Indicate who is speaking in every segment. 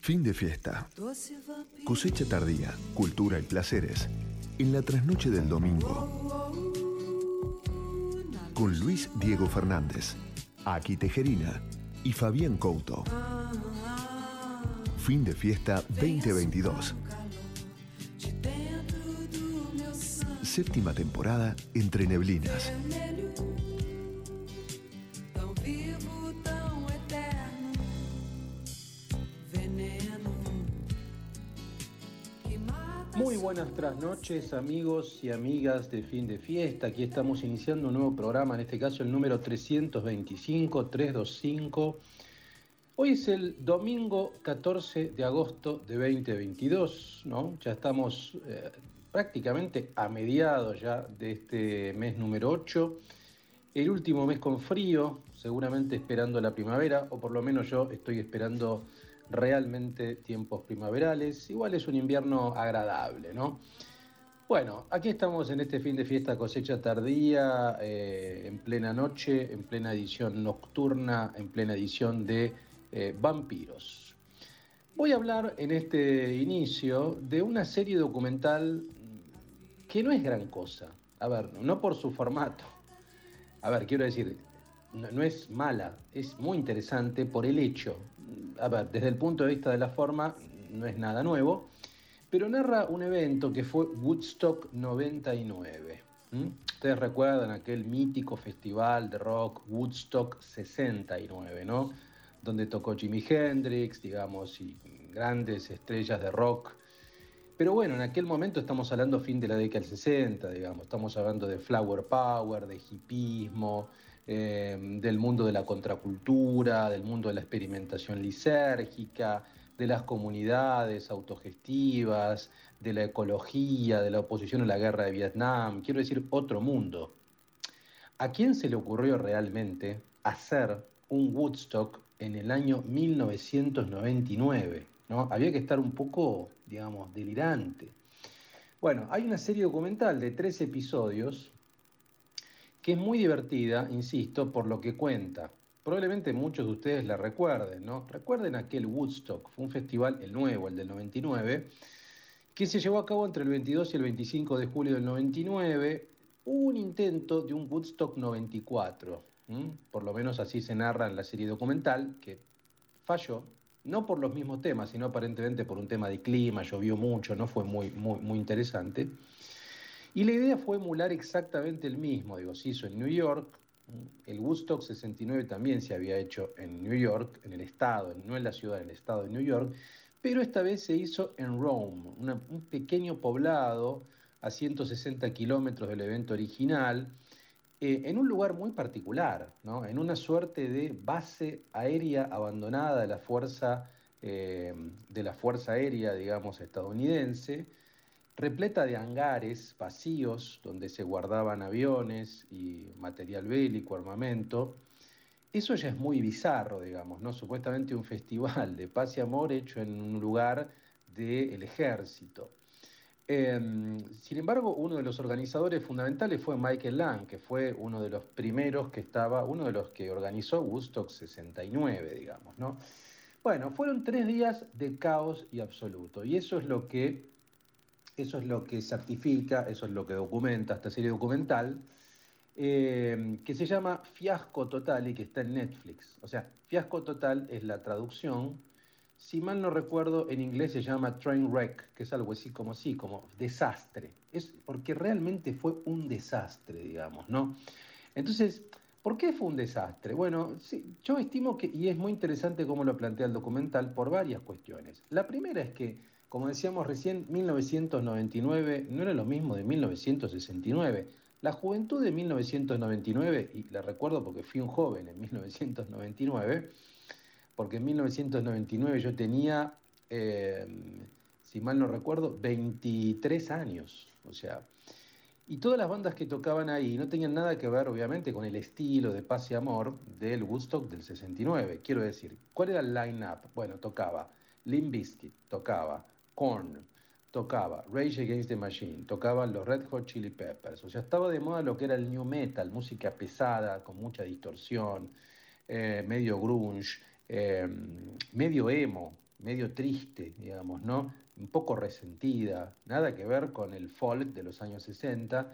Speaker 1: Fin de fiesta. Cosecha tardía, cultura y placeres. En la trasnoche del domingo. Con Luis Diego Fernández, Aki Tejerina y Fabián Couto. Fin de fiesta 2022. Séptima temporada entre neblinas.
Speaker 2: Muy buenas trasnoches amigos y amigas de fin de fiesta. Aquí estamos iniciando un nuevo programa, en este caso el número 325, 325. Hoy es el domingo 14 de agosto de 2022, ¿no? Ya estamos eh, prácticamente a mediados ya de este mes número 8. El último mes con frío, seguramente esperando la primavera, o por lo menos yo estoy esperando realmente tiempos primaverales. Igual es un invierno agradable, ¿no? Bueno, aquí estamos en este fin de fiesta cosecha tardía, eh, en plena noche, en plena edición nocturna, en plena edición de eh, Vampiros. Voy a hablar en este inicio de una serie documental que no es gran cosa. A ver, no por su formato. A ver, quiero decir, no, es mala, es muy interesante por el hecho. Desde el punto de vista de la forma, no es nada nuevo, pero narra un evento que fue Woodstock 99. Ustedes recuerdan aquel mítico festival de rock Woodstock 69, ¿no? Donde tocó Jimi Hendrix, digamos, y grandes estrellas de rock. Pero bueno, en aquel momento estamos hablando fin de la década del 60, digamos, estamos hablando de flower power, de hipismo, eh, del mundo de la contracultura, del mundo de la experimentación lisérgica, de las comunidades autogestivas, de la ecología, de la oposición a la guerra de Vietnam, quiero decir, otro mundo. ¿A quién se le ocurrió realmente hacer un Woodstock en el año 1999? ¿no? Había que estar un poco, digamos, delirante. Bueno, hay una serie documental de tres episodios que es muy divertida, insisto, por lo que cuenta. Probablemente muchos de ustedes la recuerden, ¿no? Recuerden aquel Woodstock, fue un festival, el nuevo, el del 99, que se llevó a cabo entre el 22 y el 25 de julio del 99, un intento de un Woodstock 94, por lo menos así se narra en la serie documental, que falló, no por los mismos temas, sino aparentemente por un tema de clima, llovió mucho, no fue muy, muy, muy interesante. Y la idea fue emular exactamente el mismo, digo, se hizo en New York, el Woodstock 69 también se había hecho en New York, en el estado, no en la ciudad, en el estado de New York, pero esta vez se hizo en Rome, un pequeño poblado a 160 kilómetros del evento original, eh, en un lugar muy particular, ¿no? en una suerte de base aérea abandonada de la fuerza, eh, de la fuerza aérea, digamos, estadounidense, repleta de hangares vacíos donde se guardaban aviones y material bélico, armamento. Eso ya es muy bizarro, digamos, ¿no? Supuestamente un festival de paz y amor hecho en un lugar del ejército. Em, sin embargo, uno de los organizadores fundamentales fue Michael Lang, que fue uno de los primeros que estaba, uno de los que organizó Woodstock 69, digamos, ¿no? Bueno, fueron tres días de caos y absoluto, y eso es lo que eso es lo que certifica, eso es lo que documenta esta serie documental, eh, que se llama Fiasco Total y que está en Netflix. O sea, Fiasco Total es la traducción. Si mal no recuerdo, en inglés se llama Train Wreck, que es algo así como así, como desastre. Es porque realmente fue un desastre, digamos, ¿no? Entonces, ¿por qué fue un desastre? Bueno, sí, yo estimo que, y es muy interesante cómo lo plantea el documental, por varias cuestiones. La primera es que como decíamos recién, 1999 no era lo mismo de 1969. La juventud de 1999, y la recuerdo porque fui un joven en 1999, porque en 1999 yo tenía, eh, si mal no recuerdo, 23 años. O sea, y todas las bandas que tocaban ahí no tenían nada que ver, obviamente, con el estilo de paz y amor del Woodstock del 69. Quiero decir, ¿cuál era el line-up? Bueno, tocaba Limp Bizkit, tocaba Korn, tocaba Rage Against the Machine, tocaban los Red Hot Chili Peppers, o sea, estaba de moda lo que era el new metal, música pesada, con mucha distorsión, eh, medio grunge, eh, medio emo, medio triste, digamos, ¿no? Un poco resentida, nada que ver con el folk de los años 60.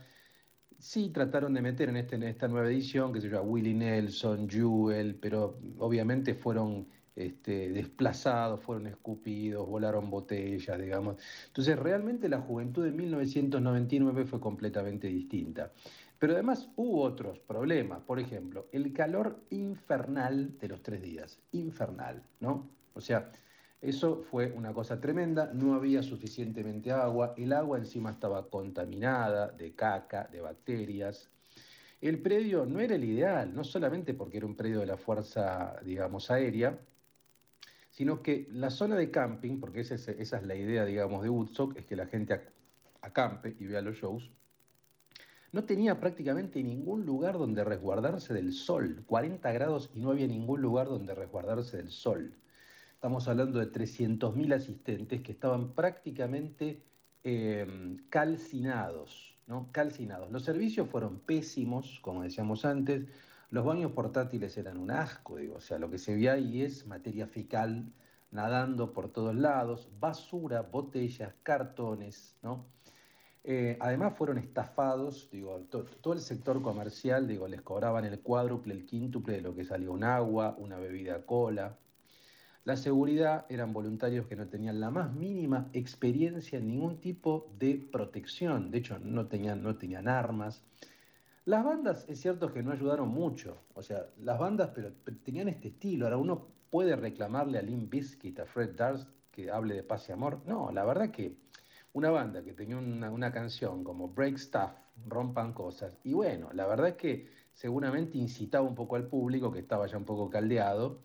Speaker 2: Sí trataron de meter en, este, en esta nueva edición, que se llama Willie Nelson, Jewel, pero obviamente fueron este, desplazados, fueron escupidos, volaron botellas, digamos. Entonces, realmente la juventud de 1999 fue completamente distinta. Pero además hubo otros problemas, por ejemplo, el calor infernal de los tres días, infernal, ¿no? O sea, eso fue una cosa tremenda, no había suficientemente agua, el agua encima estaba contaminada de caca, de bacterias. El predio no era el ideal, no solamente porque era un predio de la Fuerza, digamos, Aérea, sino que la zona de camping, porque esa es, la idea, digamos, de Woodstock, es que la gente acampe y vea los shows, no tenía prácticamente ningún lugar donde resguardarse del sol, 40 grados y no había ningún lugar donde resguardarse del sol. Estamos hablando de 300.000 asistentes que estaban prácticamente em, calcinados, ¿no? Calcinados. Los servicios fueron pésimos, como decíamos antes, los baños portátiles eran un asco, digo, o sea, lo que se ve ahí es materia fecal nadando por todos lados, basura, botellas, cartones, ¿no? Eh, además fueron estafados, digo, todo el sector comercial, digo, les cobraban el cuádruple, el quíntuple de lo que salía un agua, una bebida cola. La seguridad eran voluntarios que no tenían la más mínima experiencia en ningún tipo de protección, de hecho no tenían, no tenían armas. Las bandas es cierto que no ayudaron mucho, o sea, las bandas pero, tenían este estilo. Ahora uno puede reclamarle a Limp Bizkit, a Fred Durst, que hable de paz y amor. No, la verdad que una banda que tenía una, canción como Break Stuff, Rompan Cosas, y bueno, la verdad es que seguramente incitaba un poco al público, que estaba ya un poco caldeado,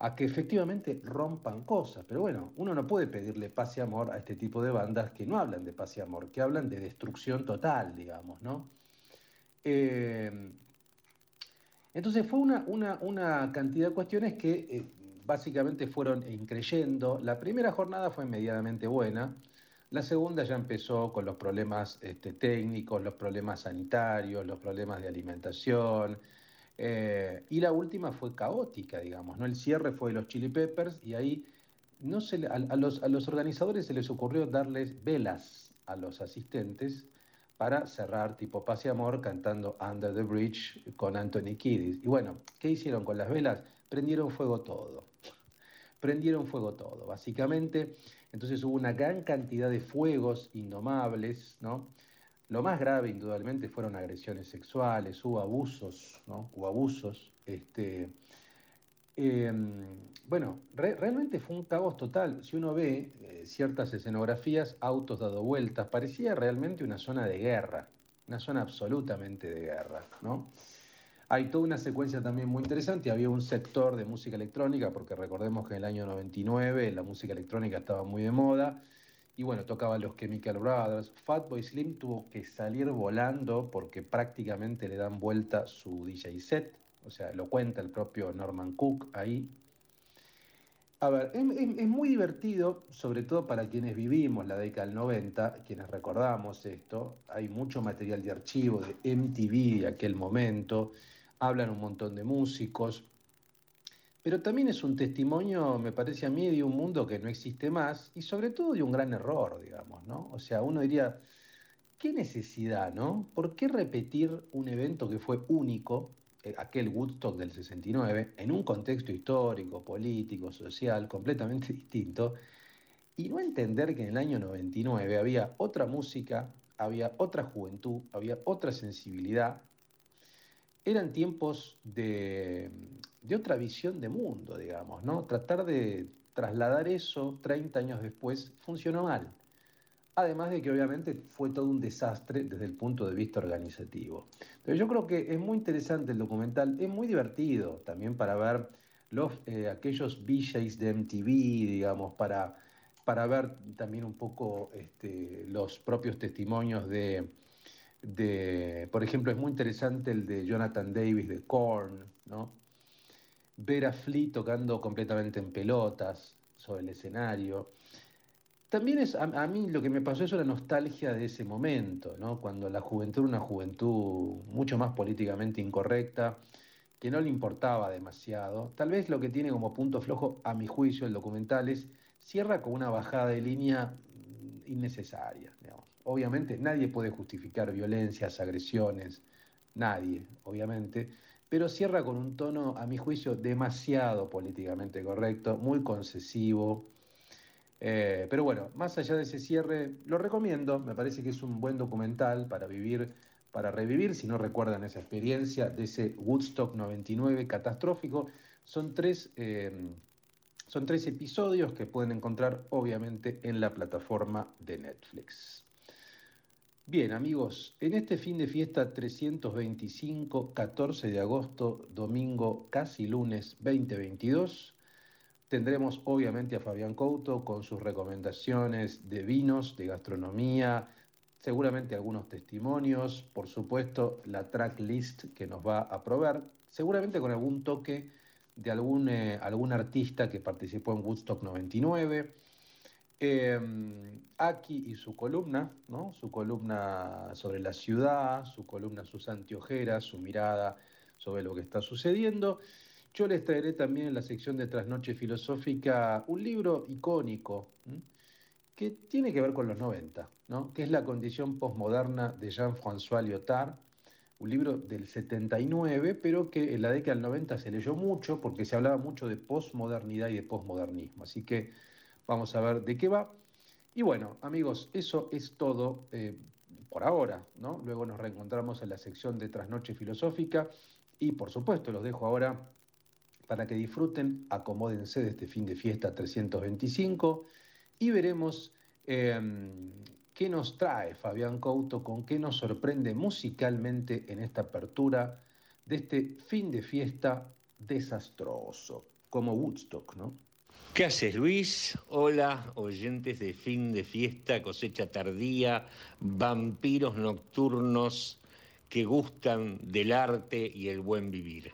Speaker 2: a que efectivamente rompan cosas. Pero bueno, uno no puede pedirle paz y amor a este tipo de bandas que no hablan de paz y amor, que hablan de destrucción total, digamos, ¿no? Eh, entonces fue una, cantidad de cuestiones que eh, básicamente fueron increyendo. La primera jornada fue medianamente buena, la segunda ya empezó con los problemas este, técnicos, los problemas sanitarios, los problemas de alimentación. Eh, y la última fue caótica, digamos, ¿no? El cierre fue de los Chili Peppers y ahí no se, a, los, a los organizadores se les ocurrió darles velas a los asistentes para cerrar tipo Paz y Amor cantando Under the Bridge con Anthony Kiddis. Y bueno, ¿qué hicieron con las velas? Prendieron fuego todo. Prendieron fuego todo. Básicamente, entonces hubo una gran cantidad de fuegos indomables, ¿no? Lo más grave, indudablemente, fueron agresiones sexuales, hubo abusos, ¿no? Hubo abusos. Este, em, bueno, realmente fue un caos total. Si uno ve eh, ciertas escenografías, autos dado vueltas, parecía realmente una zona de guerra, una zona absolutamente de guerra, ¿no? Hay toda una secuencia también muy interesante, había un sector de música electrónica, porque recordemos que en el año 99 la música electrónica estaba muy de moda, y bueno, tocaban los Chemical Brothers. Fatboy Slim tuvo que salir volando porque prácticamente le dan vuelta su DJ set, o sea, lo cuenta el propio Norman Cook ahí, a ver, es, muy divertido, sobre todo para quienes vivimos la década del 90, quienes recordamos esto. Hay mucho material de archivo de MTV de aquel momento, hablan un montón de músicos, pero también es un testimonio, me parece a mí, de un mundo que no existe más y sobre todo de un gran error, digamos, ¿no? O sea, uno diría, ¿qué necesidad, no? ¿Por qué repetir un evento que fue único? Eh, aquel Woodstock del 69 en un contexto histórico, político, social completamente distinto y no entender que en el año 99 había otra música, había otra juventud, había otra sensibilidad. Eran tiempos de, de otra visión de mundo, digamos, ¿no? Tratar de trasladar eso 30 años después funcionó mal. Además de que obviamente fue todo un desastre desde el punto de vista organizativo. Pero yo creo que es muy interesante el documental, es muy divertido también para ver los, eh, aquellos VJs de MTV, digamos, para, para ver también un poco este, los propios testimonios de, de, por ejemplo, es muy interesante el de Jonathan Davis de Korn, ¿no? Ver a Flea tocando completamente en pelotas sobre el escenario. También es, a, mí lo que me pasó es una nostalgia de ese momento, ¿no? cuando la juventud era una juventud mucho más políticamente incorrecta, que no le importaba demasiado. Tal vez lo que tiene como punto flojo, a mi juicio, el documental es cierra con una bajada de línea innecesaria. Obviamente nadie puede justificar violencias, agresiones, nadie, obviamente, pero cierra con un tono, a mi juicio, demasiado políticamente correcto, muy concesivo. Eh, pero bueno, más allá de ese cierre, lo recomiendo, me parece que es un buen documental para vivir para revivir, si no recuerdan esa experiencia de ese Woodstock 99 catastrófico. Son tres, eh, son tres episodios que pueden encontrar obviamente en la plataforma de Netflix. Bien amigos, en este fin de fiesta 325, 14 de agosto, domingo, casi lunes 2022, tendremos obviamente a Fabián Couto con sus recomendaciones de vinos, de gastronomía, seguramente algunos testimonios, por supuesto la tracklist que nos va a proveer, seguramente con algún toque de algún, eh, algún artista que participó en Woodstock 99. Em, Aki y su columna, ¿no? su columna sobre la ciudad, su columna sus anteojeras, su mirada sobre lo que está sucediendo. Yo les traeré también en la sección de Trasnoche Filosófica un libro icónico que tiene que ver con los 90, ¿no? que es La condición postmoderna de Jean-François Lyotard, un libro del 79, pero que en la década del 90 se leyó mucho porque se hablaba mucho de postmodernidad y de postmodernismo. Así que vamos a ver de qué va. Y bueno, amigos, eso es todo eh, por ahora. Luego nos reencontramos en la sección de Trasnoche Filosófica y por supuesto los dejo ahora para que disfruten, acomódense de este fin de fiesta 325 y veremos em, qué nos trae Fabián Couto, con qué nos sorprende musicalmente en esta apertura de este fin de fiesta desastroso, como Woodstock, ¿no?
Speaker 3: ¿Qué haces, Luis? Hola, oyentes de fin de fiesta, cosecha tardía, vampiros nocturnos que gustan del arte y el buen vivir.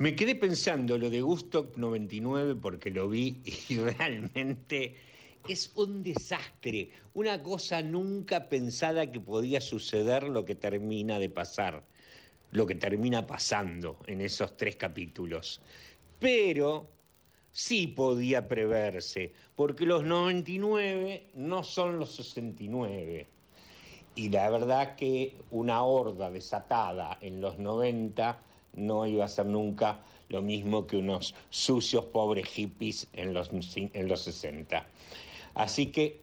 Speaker 3: Me quedé pensando lo de Gusto 99 porque lo vi y realmente es un desastre, una cosa nunca pensada que podía suceder lo que termina de pasar, lo que termina pasando en esos tres capítulos. Pero sí podía preverse, porque los 99 no son los 69. Y la verdad que una horda desatada en los 90 no iba a ser nunca lo mismo que unos sucios pobres hippies en los, en los 60. Así que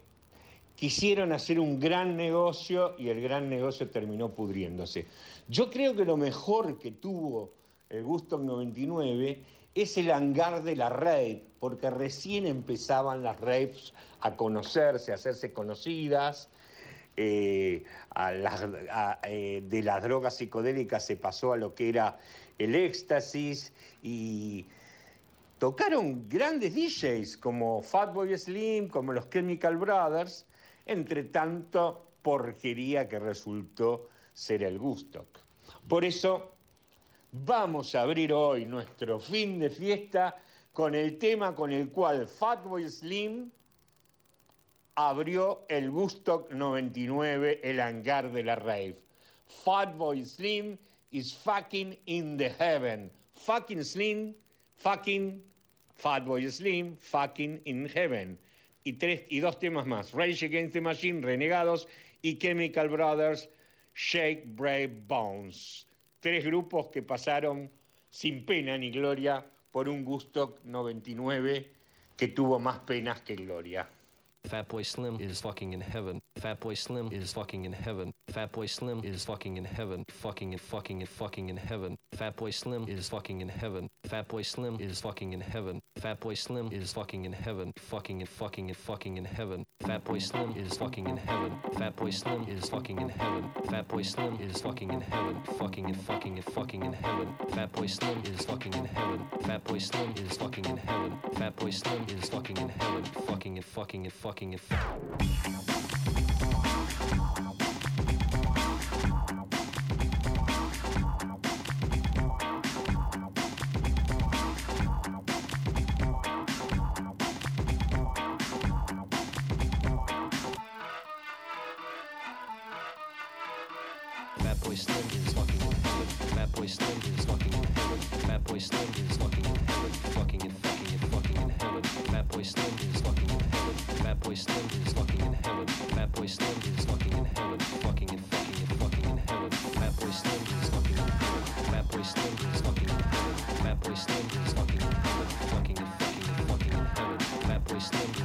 Speaker 3: quisieron hacer un gran negocio y el gran negocio terminó pudriéndose. Yo creo que lo mejor que tuvo el Gusto 99 es el hangar de la red, porque recién empezaban las raves a conocerse, a hacerse conocidas, eh, eh, de las drogas psicodélicas se pasó a lo que era el éxtasis y tocaron grandes DJs como Fatboy Slim, como los Chemical Brothers, entre tanto porquería que resultó ser el Gustock. Por eso vamos a abrir hoy nuestro fin de fiesta con el tema con el cual Fatboy Slim abrió el Gustock 99, el hangar de la rave. Fatboy Slim is fucking in the heaven. Fucking Slim, fucking Fatboy Slim, fucking in heaven. Y, tres, y dos temas más, Rage Against the Machine, Renegados y Chemical Brothers, Shake, Brave Bones. Tres grupos que pasaron sin pena ni gloria por un gusto 99 que tuvo más penas que gloria.
Speaker 4: Fatboy Slim is fucking in heaven. Fatboy Slim is fucking in heaven. Fatboy Slim is fucking in heaven. Fucking and fucking and fucking in heaven. Fatboy Slim is fucking in heaven. Fatboy Slim is fucking in heaven. Fatboy Slim is fucking in heaven. Fucking and fucking and fucking in heaven. Fatboy Slim is fucking in heaven. Fatboy Slim is fucking in heaven. Fatboy Slim is fucking in heaven. Fucking and fucking and fucking in heaven. Fatboy Slim is fucking in heaven. Fatboy Slim is fucking in heaven. Fatboy Slim is fucking in heaven. Fucking and fucking and fucking fucking it. Slim is locking in. Fat boy slim is locking in. Fat boy slim is locking in. Locking in in heaven. Fat Boy Slim is fucking in heaven. Fat Boy Slim is fucking in heaven. Fat Boy Slim is fucking in heaven. Fucking and fucking and fucking in heaven. Fat Boy Slim is fucking in heaven. Fat Boy Slim is fucking in heaven. Fat Boy Slim is fucking in heaven. Fucking and fucking and fucking in heaven. Fat Boy Slim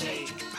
Speaker 1: Fin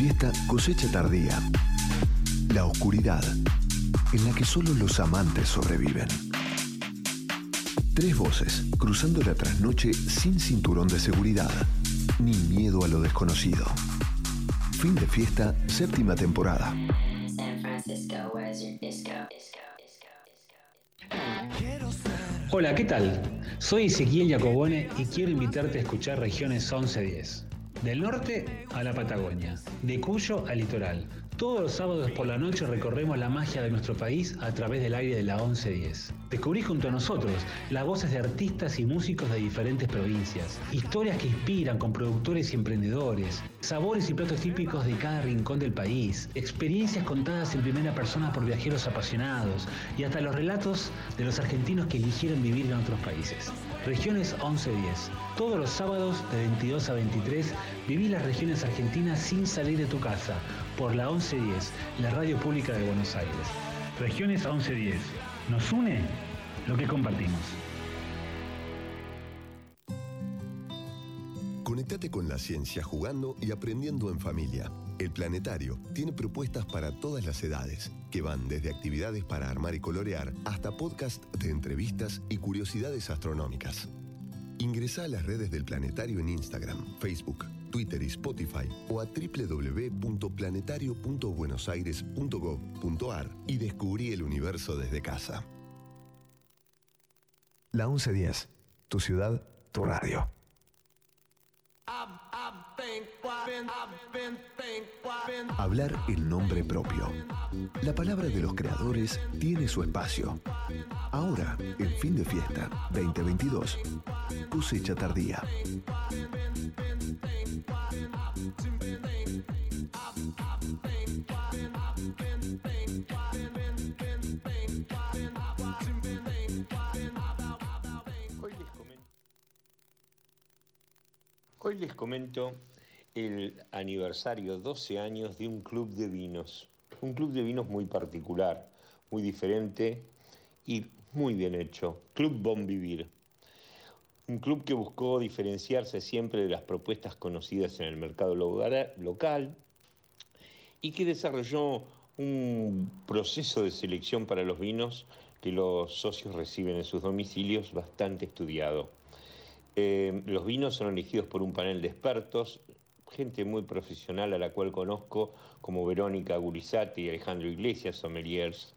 Speaker 1: fiesta, cosecha tardía. La oscuridad, en la que solo los amantes sobreviven. Tres voces, cruzando la trasnoche sin cinturón de seguridad, ni miedo a lo desconocido. Fin de fiesta, séptima temporada.
Speaker 5: San Francisco, where's your disco? Disco, disco, disco.
Speaker 6: Hola, ¿qué tal? Soy Ezequiel Jacobone y quiero invitarte a escuchar Regiones 1110. Del norte a la Patagonia, de Cuyo al litoral. Todos los sábados por la noche recorremos la magia de nuestro país a través del aire de la 1110. Descubrí junto a nosotros las voces de artistas y músicos de diferentes provincias, historias que inspiran con productores y emprendedores, sabores y platos típicos de cada rincón del país, experiencias contadas en primera persona por viajeros apasionados y hasta los relatos de los argentinos que eligieron vivir en otros países. Regiones 1110. Todos los sábados de 22 a 23 viví las regiones argentinas sin salir de tu casa por la 1110, la radio pública de Buenos Aires. Regiones 1110. Nos une lo que compartimos.
Speaker 1: Conectate con la ciencia jugando y aprendiendo en familia. El Planetario tiene propuestas para todas las edades, que van desde actividades para armar y colorear hasta podcast de entrevistas y curiosidades astronómicas. Ingresa a las redes del Planetario en Instagram, Facebook, Twitter y Spotify o a www.planetario.buenosaires.gov.ar y descubrí el universo desde casa. La 1110, tu ciudad, tu radio. Hablar en nombre propio. La palabra de los creadores tiene su espacio. Ahora, en fin de fiesta 2022, cosecha tardía.
Speaker 3: Hoy les comento, hoy les comento el aniversario 12 años de un club de vinos. Un club de vinos muy particular, muy diferente y muy bien hecho. Club Bon Vivir. Un club que buscó diferenciarse siempre de las propuestas conocidas en el mercado local y que desarrolló un proceso de selección para los vinos que los socios reciben en sus domicilios bastante estudiado. Eh, los vinos son elegidos por un panel de expertos, gente muy profesional a la cual conozco, como Verónica Gurizati y Alejandro Iglesias, sommeliers,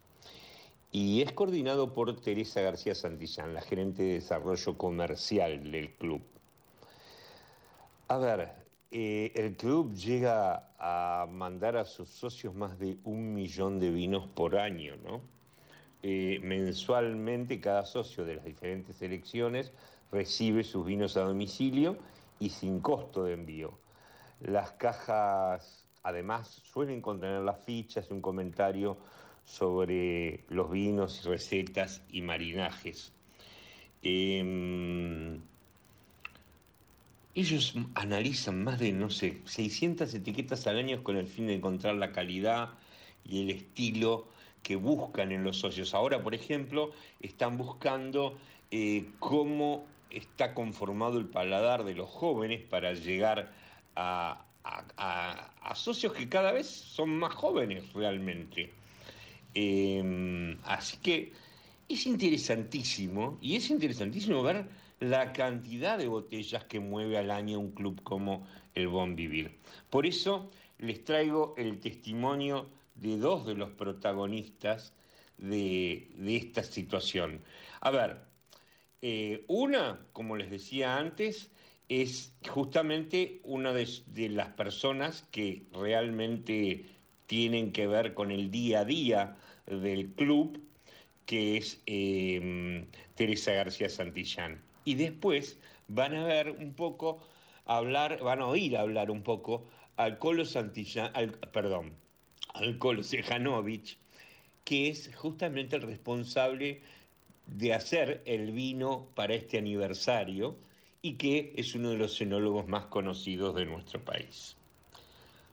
Speaker 3: y es coordinado por Teresa García Santillán, la gerente de desarrollo comercial del club. A ver, eh, el club llega a mandar a sus socios más de un millón de vinos por año, ¿no? Eh, mensualmente cada socio de las diferentes selecciones recibe sus vinos a domicilio y sin costo de envío. Las cajas además suelen contener las fichas y un comentario sobre los vinos recetas y marinajes. Em, ellos analizan más de, no sé, 600 etiquetas al año con el fin de encontrar la calidad y el estilo que buscan en los socios. Ahora, por ejemplo, están buscando eh, cómo está conformado el paladar de los jóvenes para llegar a, socios que cada vez son más jóvenes realmente. Eh, así que es interesantísimo, y es interesantísimo ver la cantidad de botellas que mueve al año un club como el Bon Vivir. Por eso les traigo el testimonio de dos de los protagonistas de, de esta situación. A ver, eh, una, como les decía antes, es justamente una de, las personas que realmente tienen que ver con el día a día del club, que es eh, Teresa García Santillán. Y después van a ver un poco, hablar, van a oír hablar un poco al Colo Santillán, al, perdón, al Colo Sejanovic, que es justamente el responsable de hacer el vino para este aniversario y que es uno de los cenólogos más conocidos de nuestro país.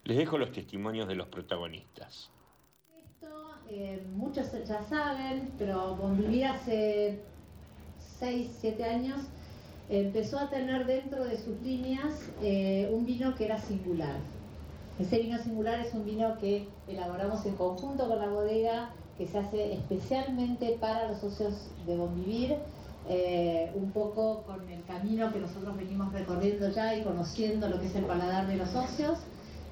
Speaker 3: Les dejo los testimonios de los protagonistas.
Speaker 7: Esto, eh, muchos ya saben, pero Bonvivir hace 6, 7 años empezó a tener dentro de sus líneas eh, un vino que era singular. Ese vino singular es un vino que elaboramos en conjunto con la bodega, que se hace especialmente para los socios de Bonvivir, eh, un poco con el camino que nosotros venimos recorriendo ya y conociendo lo que es el paladar de los socios,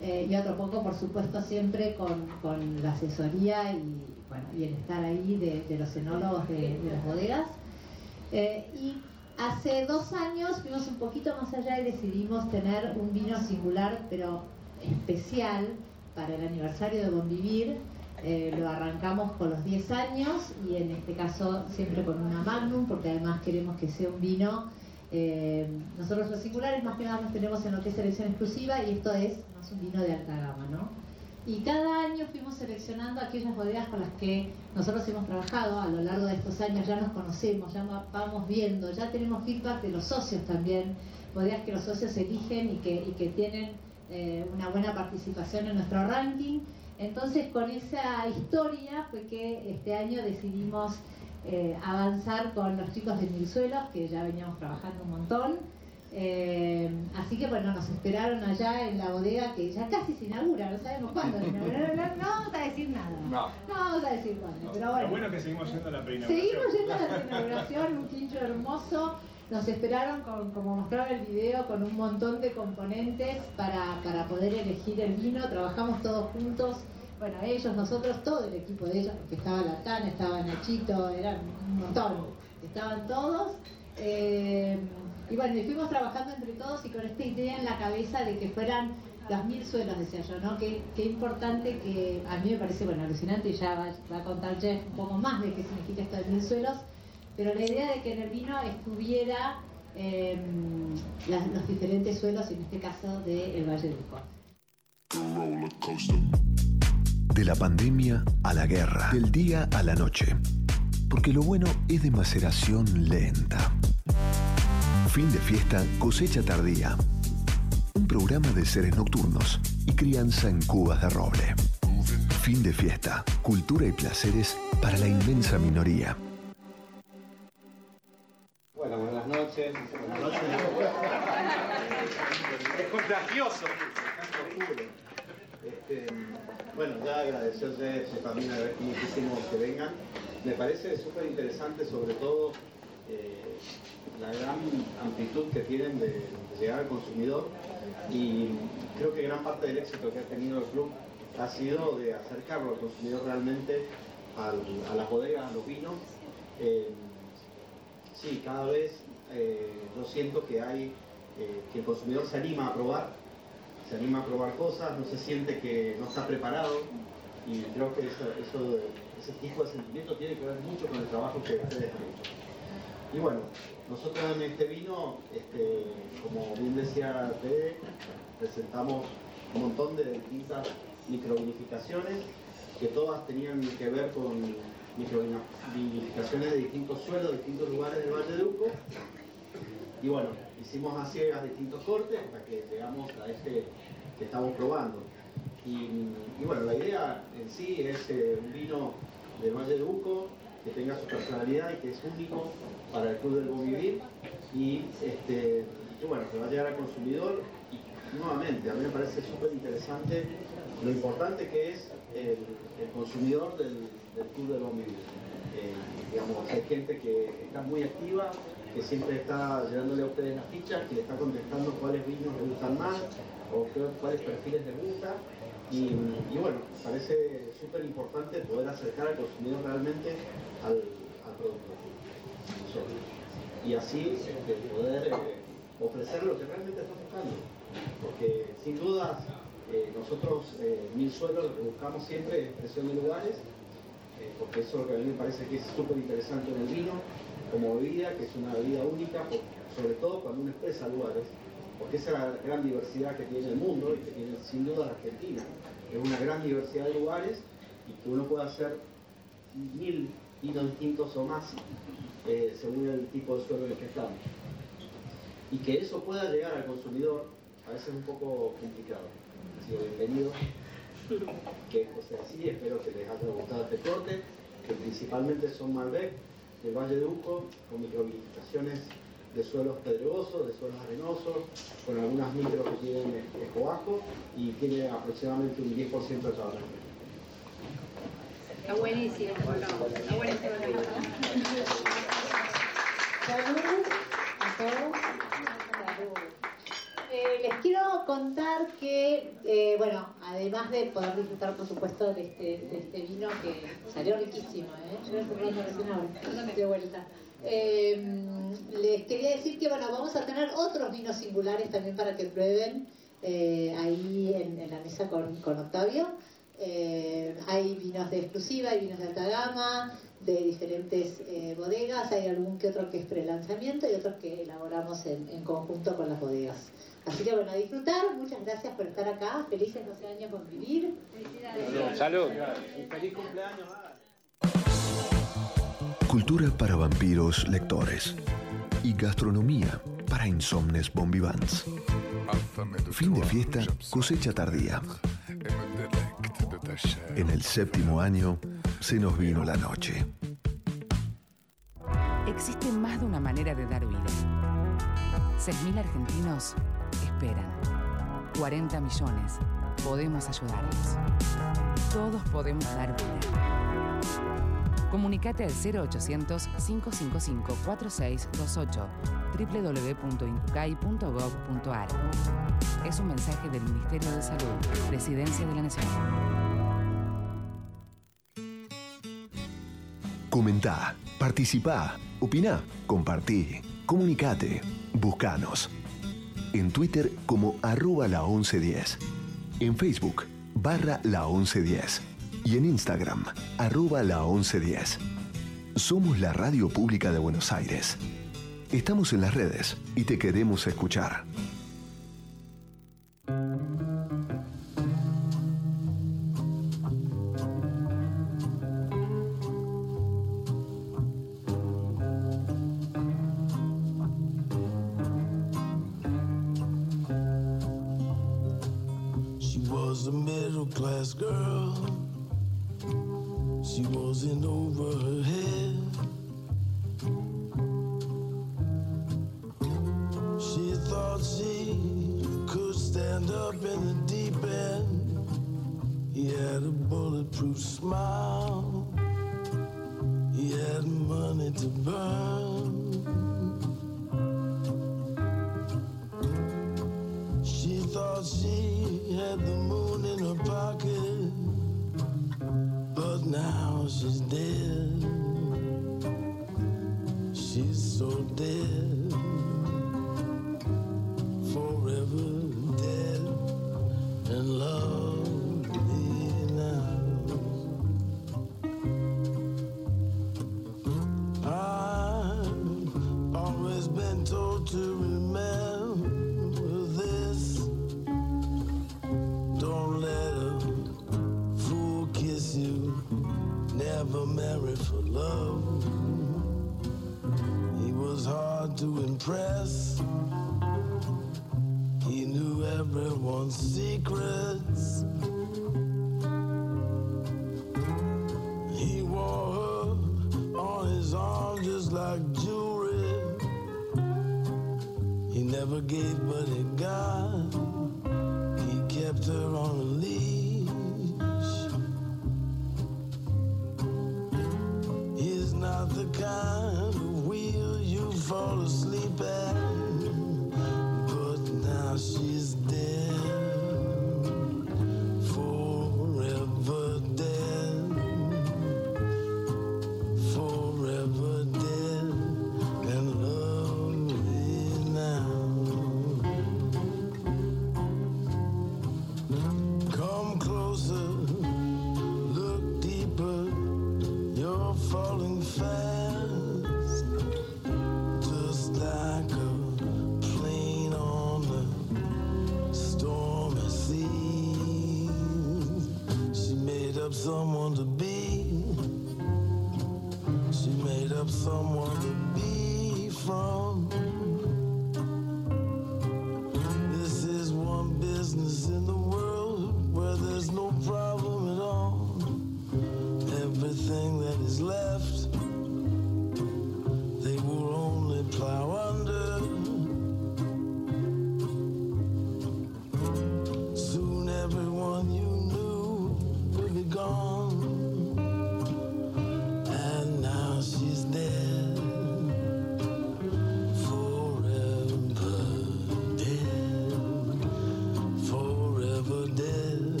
Speaker 7: eh, y otro poco, por supuesto, siempre con, con la asesoría y, bueno, y el estar ahí de, los enólogos de, de las bodegas. Eh, y hace dos años fuimos un poquito más allá y decidimos tener un vino singular, pero especial para el aniversario de Bonvivir. Eh, lo arrancamos con los 10 años y en este caso siempre con una Magnum, porque además queremos que sea un vino. eh, nosotros los singulares más que nada nos tenemos en lo que es selección exclusiva y esto es más un vino de alta gama, ¿no? Y cada año fuimos seleccionando aquellas bodegas con las que nosotros hemos trabajado a lo largo de estos años, ya nos conocemos, ya va- vamos viendo, ya tenemos feedback de los socios también, bodegas que los socios eligen y que, y que tienen eh, una buena participación en nuestro ranking. Entonces con esa historia fue que este año decidimos eh, avanzar con los chicos de Mil Suelos, que ya veníamos trabajando un montón. Eh, así que bueno, nos esperaron allá en la bodega que ya casi se inaugura, no sabemos cuándo se inaugura. No, no vamos a decir nada.
Speaker 8: No.
Speaker 7: No vamos a decir cuándo, pero bueno.
Speaker 8: Lo bueno es que seguimos yendo a la preinauguración.
Speaker 7: Seguimos yendo a la inauguración, un quincho hermoso. Nos esperaron, con, como mostraba el video, con un montón de componentes para, para poder elegir el vino. Trabajamos todos juntos. Bueno, ellos, nosotros, todo el equipo de ellos, porque estaba Latán, estaba Nachito, eran un montón. Estaban todos. Eh, y bueno, y fuimos trabajando entre todos y con esta idea en la cabeza de que fueran los mil suelos, decía yo, ¿no? Qué, qué importante que a mí me parece, bueno, alucinante y ya va, va a contar Jeff un poco más de qué significa esto de mil suelos, pero la idea de que en el vino estuviera las- los diferentes suelos, en este caso del Valle del Uco.
Speaker 1: De la pandemia a la guerra, del día a la noche. Porque lo bueno es de maceración lenta. Fin de fiesta, cosecha tardía. Un programa de seres nocturnos y crianza en cubas de roble. Fin de fiesta, cultura y placeres para la inmensa minoría.
Speaker 9: Noches. Buenas noches. Es contagioso. Este, Bueno, ya agradecerles también muchísimo que vengan. Me parece súper interesante sobre todo eh, la gran amplitud que tienen de, de llegar al consumidor y creo que gran parte del éxito que ha tenido el club ha sido de acercarlo al consumidor realmente al- a las bodegas, a los vinos. Eh, sí, cada vez eh, yo siento que hay eh, que el consumidor se anima a probar, se anima a probar cosas, no se siente que no está preparado y creo que eso, eso- ese tipo de sentimiento tiene que ver mucho con el trabajo que ustedes han hecho. Y bueno, nosotros en este vino, este, como bien decía Fede, presentamos un montón de distintas microvinificaciones que todas tenían que ver con microvinificaciones de distintos suelos, distintos lugares del Valle de Uco. Y bueno, hicimos a ciegas distintos cortes hasta que llegamos a este que estamos probando. Y, bueno, la idea en sí es eh, un vino del Valle de Uco que tenga su personalidad y que es único para el Club del Buen y, este, bueno, que va a llegar al consumidor y nuevamente a mí me parece súper interesante lo importante que es el, consumidor del, Club del Buen. Eh, digamos, hay gente que está muy activa, que siempre está llevándole a ustedes las fichas, que le está contestando cuáles vinos les gustan más o cuáles perfiles les gusta. Y, bueno, parece súper importante poder acercar al consumidor realmente al, producto. Y así este, poder eh, ofrecer lo que realmente está buscando. Porque sin dudas eh, nosotros, eh, Mil Suelos, lo que buscamos siempre es expresión de lugares, eh, porque eso es lo que a mí me parece que es súper interesante en el vino, como bebida, que es una bebida única, sobre todo cuando uno expresa lugares, porque esa es la gran diversidad que tiene el mundo y que tiene sin duda la Argentina. Es una gran diversidad de lugares y que uno puede hacer mil vinos distintos o más eh, según el tipo de suelo en el que estamos. Y que eso pueda llegar al consumidor a veces es un poco complicado. Así que bienvenido, que sea así, espero que les haya gustado este corte, que principalmente son Malbec del Valle de Uco, con microvinificaciones de suelos pedregosos, de suelos arenosos, con algunas micros que tienen escobajo y tiene aproximadamente un 10% de cabernet.
Speaker 10: Está buenísimo, está buenísimo.
Speaker 7: Salud a todos. Eh, les quiero contar que, eh, bueno, además de poder disfrutar, por supuesto, de este, de este vino que salió riquísimo, ¿eh? Yo lo de vuelta. Eh, les quería decir que, bueno, vamos a tener otros vinos singulares también para que prueben eh, ahí en, en la mesa con, con Octavio. Eh, hay vinos de exclusiva, hay vinos de alta gama, de diferentes eh, bodegas, hay algún que otro que es pre-lanzamiento y otros que elaboramos en, en conjunto con las bodegas. Así que bueno, a disfrutar, muchas gracias por estar acá, felices 12 años con vivir.
Speaker 3: Salud.
Speaker 9: Feliz cumpleaños.
Speaker 1: Cultura para vampiros lectores. Y gastronomía para insomnes bombivans. Fin de fiesta, cosecha tardía. En el séptimo año se nos vino la noche.
Speaker 11: Existe más de una manera de dar vida. 6.000 argentinos esperan. 40 millones. Podemos ayudarlos. Todos podemos dar vida. Comunicate al 0800-555-4628 www.incucay.gov.ar Es un mensaje del Ministerio de Salud, Presidencia de la Nación.
Speaker 1: Comentá, participá, opina, compartí, comunicate, buscanos. En Twitter como arroba la 1110. En Facebook barra la 1110. Y en Instagram arroba la 1110. Somos la radio pública de Buenos Aires. Estamos en las redes y te queremos escuchar.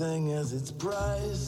Speaker 12: Everything has its price.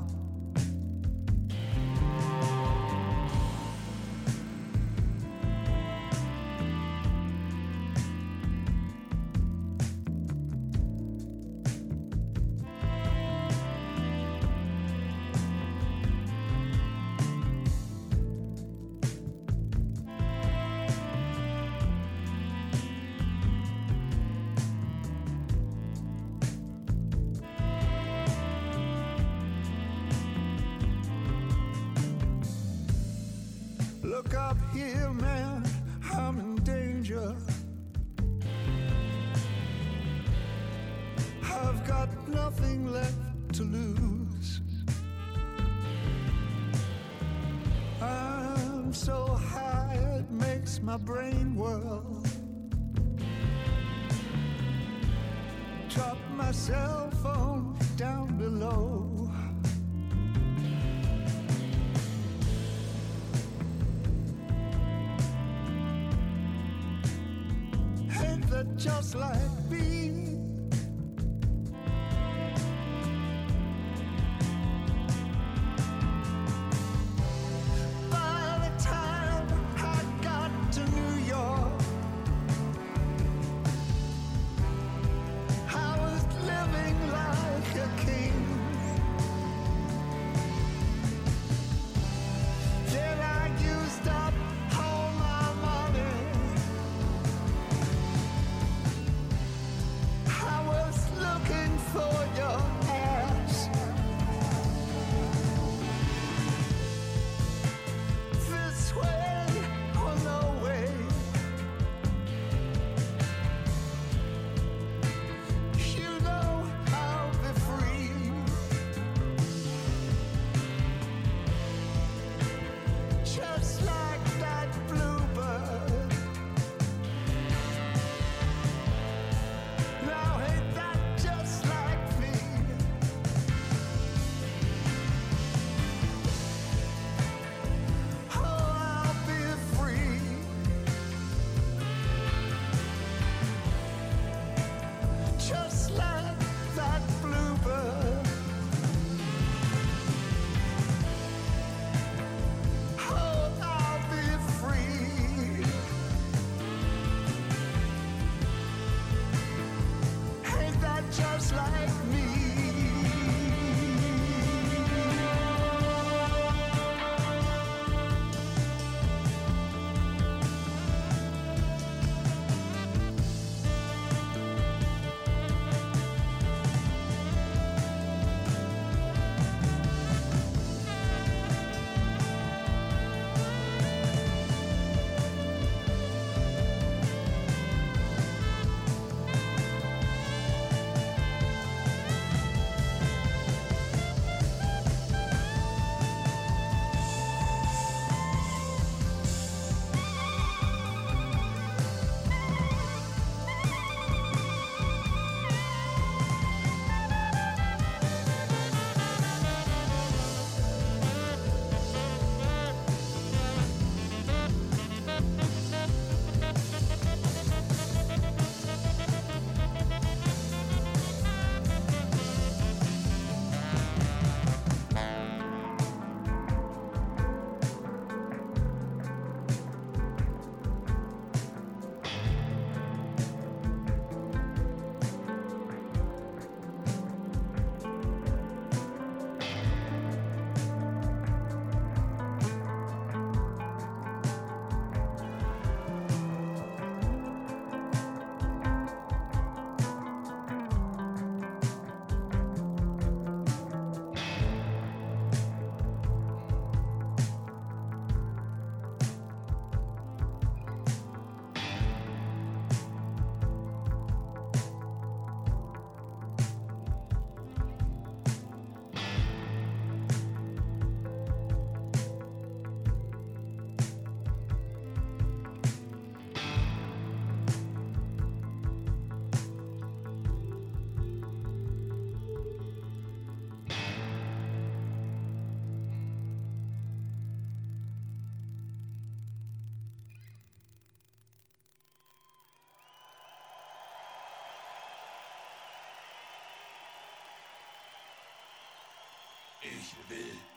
Speaker 13: Ich will.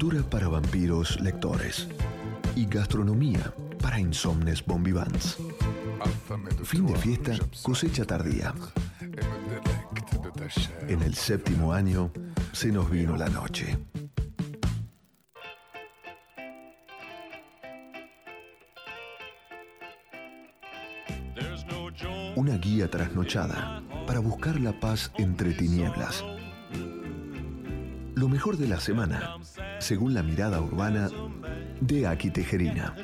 Speaker 1: Cultura para vampiros lectores. Y gastronomía para insomnes bombivans. Fin de fiesta, cosecha tardía. En el séptimo año se nos vino la noche. Una guía trasnochada para buscar la paz entre tinieblas. Lo mejor de la semana, según la mirada urbana de Aki Tejerina.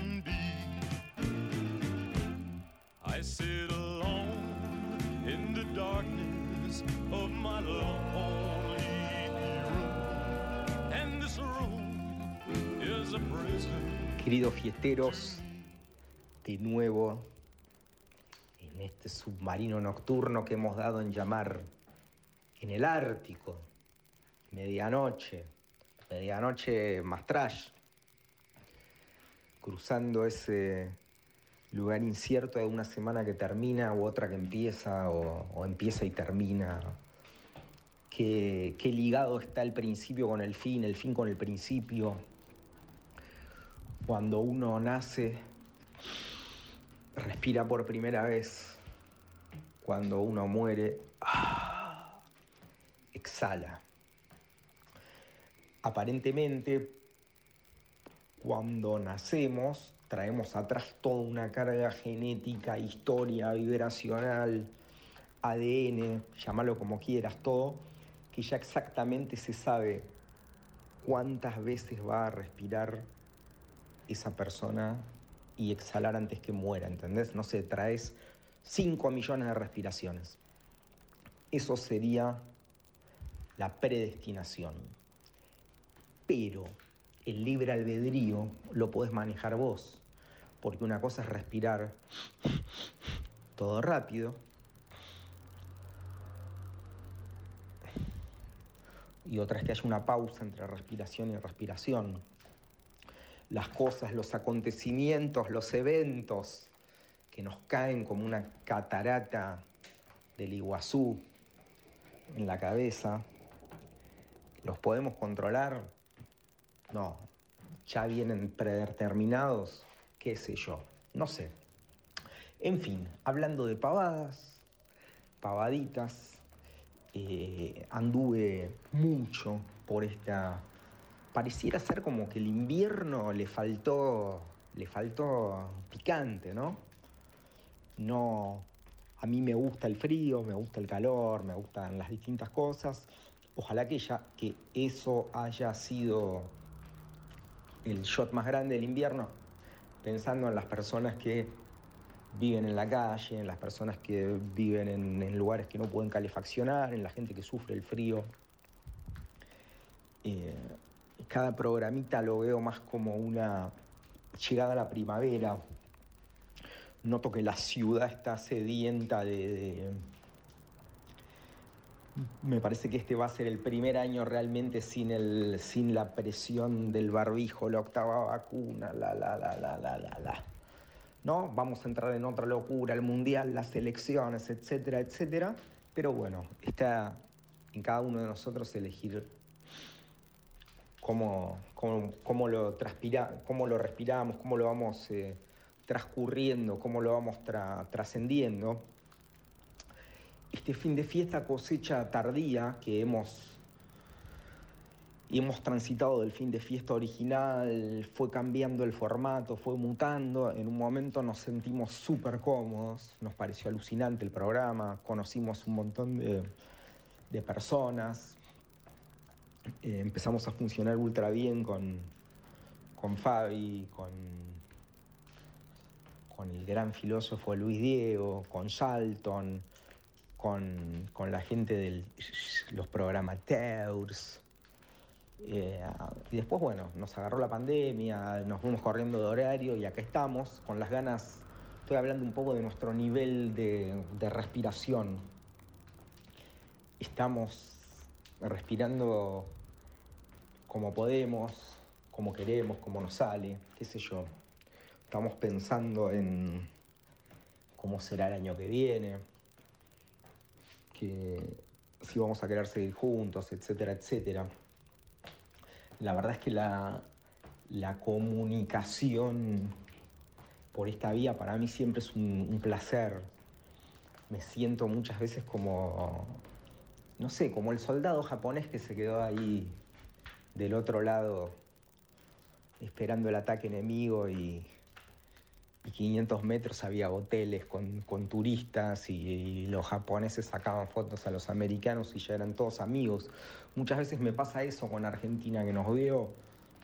Speaker 14: Queridos fiesteros, de nuevo en este submarino nocturno que hemos dado en llamar en el Ártico, medianoche, medianoche más trash, cruzando ese lugar incierto de una semana que termina u otra que empieza o, empieza y termina. Qué, qué ligado está el principio con el fin, el fin con el principio. Cuando uno nace, respira por primera vez. Cuando uno muere, ah, exhala. Aparentemente, cuando nacemos, traemos atrás toda una carga genética, historia, vibracional, ADN, llámalo como quieras, todo, que ya exactamente se sabe cuántas veces va a respirar esa persona y exhalar antes que muera, ¿entendés? No sé, traes 5 millones de respiraciones. Eso sería la predestinación. Pero el libre albedrío lo podés manejar vos, porque una cosa es respirar todo rápido y otra es que haya una pausa entre respiración y respiración. Las cosas, los acontecimientos, los eventos que nos caen como una catarata del Iguazú en la cabeza, ¿los podemos controlar? No, ya vienen predeterminados, qué sé yo, no sé. En fin, hablando de pavadas, pavaditas, eh, anduve mucho por esta... Pareciera ser como que el invierno le faltó, le faltó picante, ¿no? No, a mí me gusta el frío, me gusta el calor, me gustan las distintas cosas. Ojalá que, ya, que eso haya sido el shot más grande del invierno, pensando en las personas que viven en la calle, en las personas que viven en, lugares que no pueden calefaccionar, en la gente que sufre el frío. Eh, cada programita lo veo más como una llegada a la primavera. Noto que la ciudad está sedienta de, Me parece que este va a ser el primer año realmente sin, el, sin la presión del barbijo, la octava vacuna, la, la, la, la, la, la, la. ¿No? Vamos a entrar en otra locura, el mundial, las elecciones, etcétera, etcétera. Pero bueno, está en cada uno de nosotros elegir cómo, cómo, cómo lo, transpira, cómo lo respiramos, cómo lo vamos eh, transcurriendo, cómo lo vamos tra- trascendiendo. Este fin de fiesta cosecha tardía que hemos, hemos transitado del fin de fiesta original, fue cambiando el formato, fue mutando. En un momento nos sentimos súper cómodos, nos pareció alucinante el programa, conocimos un montón de, de personas, eh, empezamos a funcionar ultra bien con, con Fabi, con, con el gran filósofo Luis Diego, con Salton, con, con la gente de los programateurs. Eh, y después, bueno, nos agarró la pandemia, nos fuimos corriendo de horario y acá estamos con las ganas, estoy hablando un poco de nuestro nivel de, de respiración. Estamos respirando como podemos, como queremos, como nos sale, qué sé yo. Estamos pensando en cómo será el año que viene, que si vamos a querer seguir juntos, etcétera, etcétera. La verdad es que la, la comunicación por esta vía para mí siempre es un, un placer. Me siento muchas veces como, no sé, como el soldado japonés que se quedó ahí del otro lado esperando el ataque enemigo y, y 500 metros había hoteles con, con turistas y, los japoneses sacaban fotos a los americanos y ya eran todos amigos. Muchas veces me pasa eso con Argentina, que nos veo,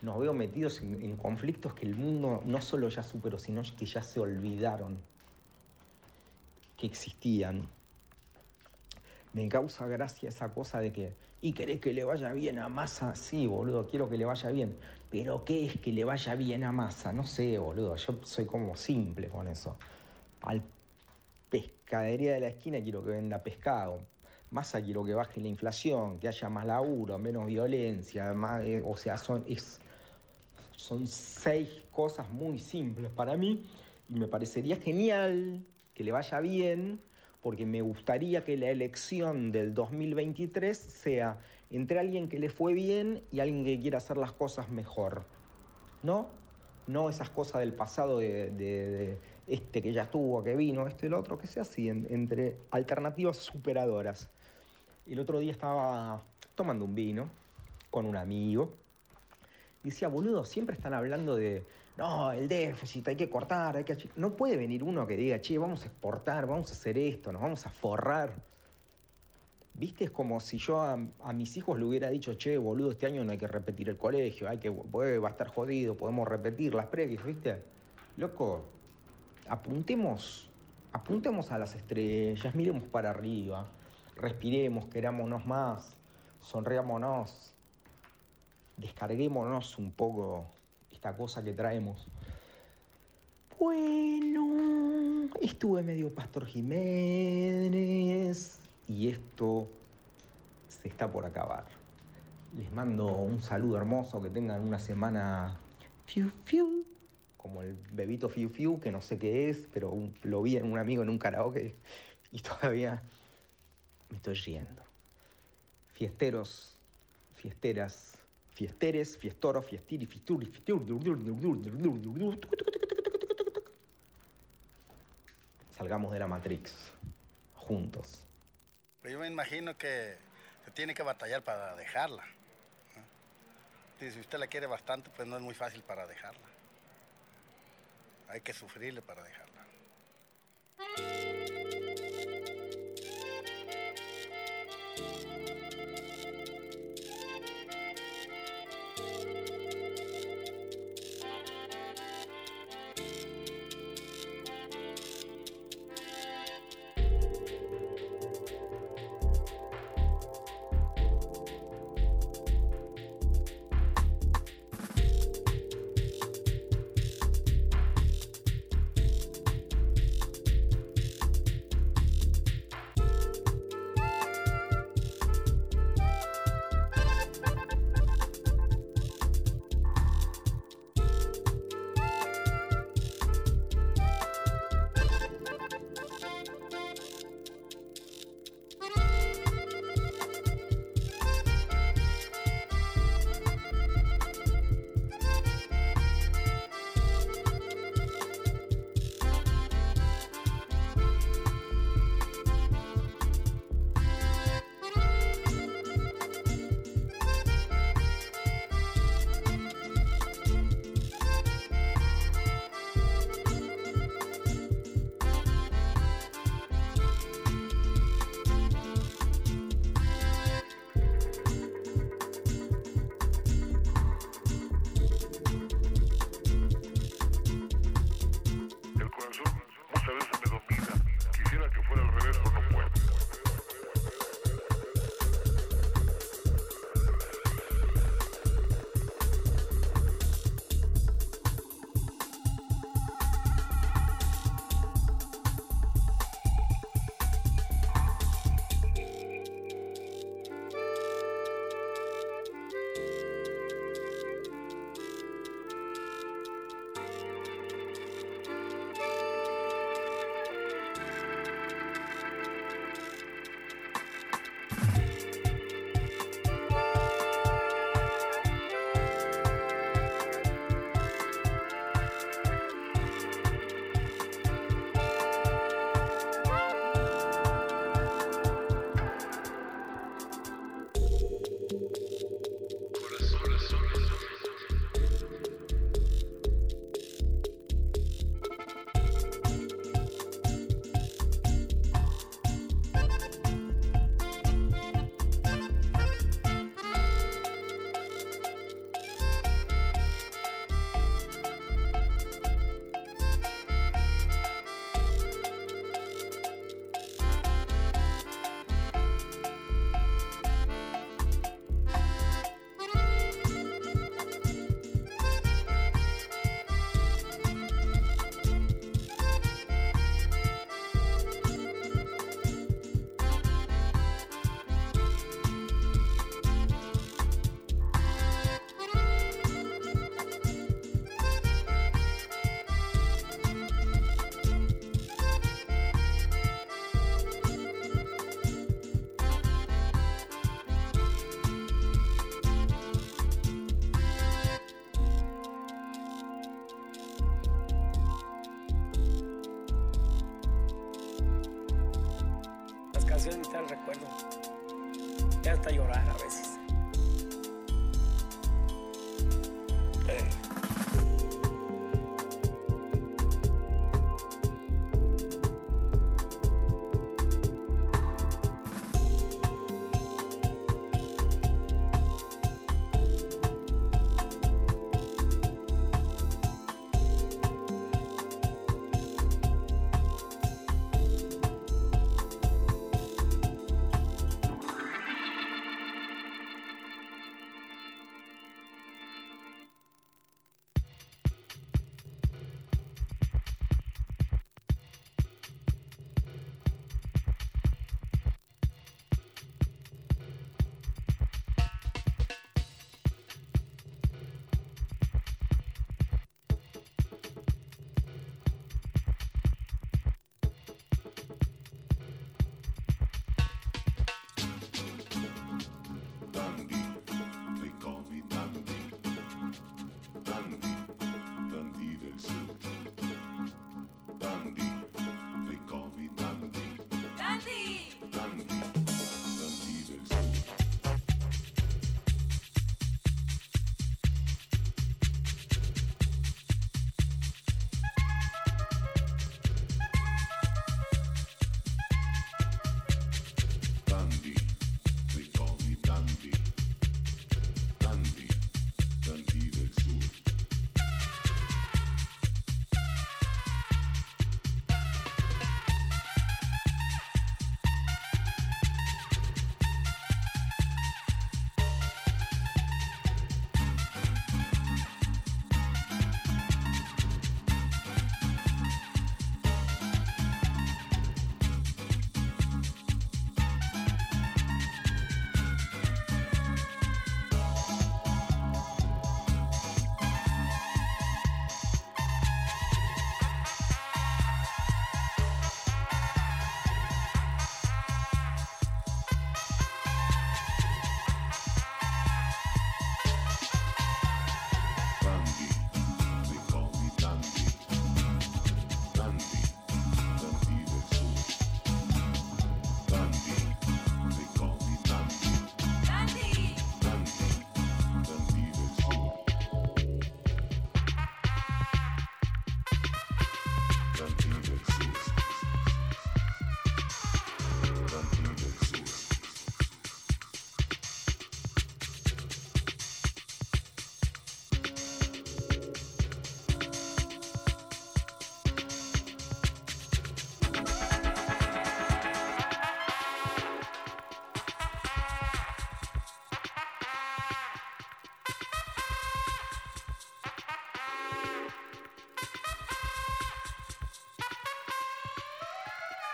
Speaker 14: nos veo metidos en conflictos que el mundo no solo ya superó, sino que ya se olvidaron que existían. Me causa gracia esa cosa de que, y querés que le vaya bien a Massa, sí, boludo, quiero que le vaya bien. Pero ¿qué es que le vaya bien a Massa? No sé, boludo, yo soy como simple con eso. Al pescadería de la esquina quiero que venda pescado. Massa quiero que baje la inflación, que haya más laburo, menos violencia, más, eh, o sea, son, son seis cosas muy simples para mí y me parecería genial que le vaya bien porque me gustaría que la elección del 2023 sea entre alguien que le fue bien y alguien que quiera hacer las cosas mejor. ¿No? No esas cosas del pasado de, este que ya estuvo, que vino, este el otro, que sea así, en- entre alternativas superadoras. El otro día estaba tomando un vino con un amigo y decía, boludo, siempre están hablando de, no, el déficit, hay que cortar, hay que... achi-". No puede venir uno que diga, che, vamos a exportar, vamos a hacer esto, nos vamos a forrar. ¿Viste? Es como si yo a, mis hijos le hubiera dicho, che, boludo, este año no hay que repetir el colegio, hay que, va a estar jodido, podemos repetir las previas, ¿viste? Loco, apuntemos, apuntemos a las estrellas, miremos para arriba, respiremos, querámonos más, sonriámonos, descarguémonos un poco esta cosa que traemos. Bueno, estuve medio Pastor Jiménez y esto se está por acabar. Les mando un saludo hermoso, que tengan una semana fiu fiu, como el bebito fiu fiu, que no sé qué es, pero lo vi en un amigo en un karaoke y todavía me estoy riendo. Fiesteros, fiesteras, fiesteres, fiestoro, fiestiri, fiesturi, Salgamos de la Matrix, juntos.
Speaker 15: Yo me imagino que se tiene que batallar para dejarla. Si usted la quiere bastante, pues no es muy fácil para dejarla. Hay que sufrirle para dejarla.
Speaker 13: canción me trae el recuerdo. Ya hasta llorar a veces.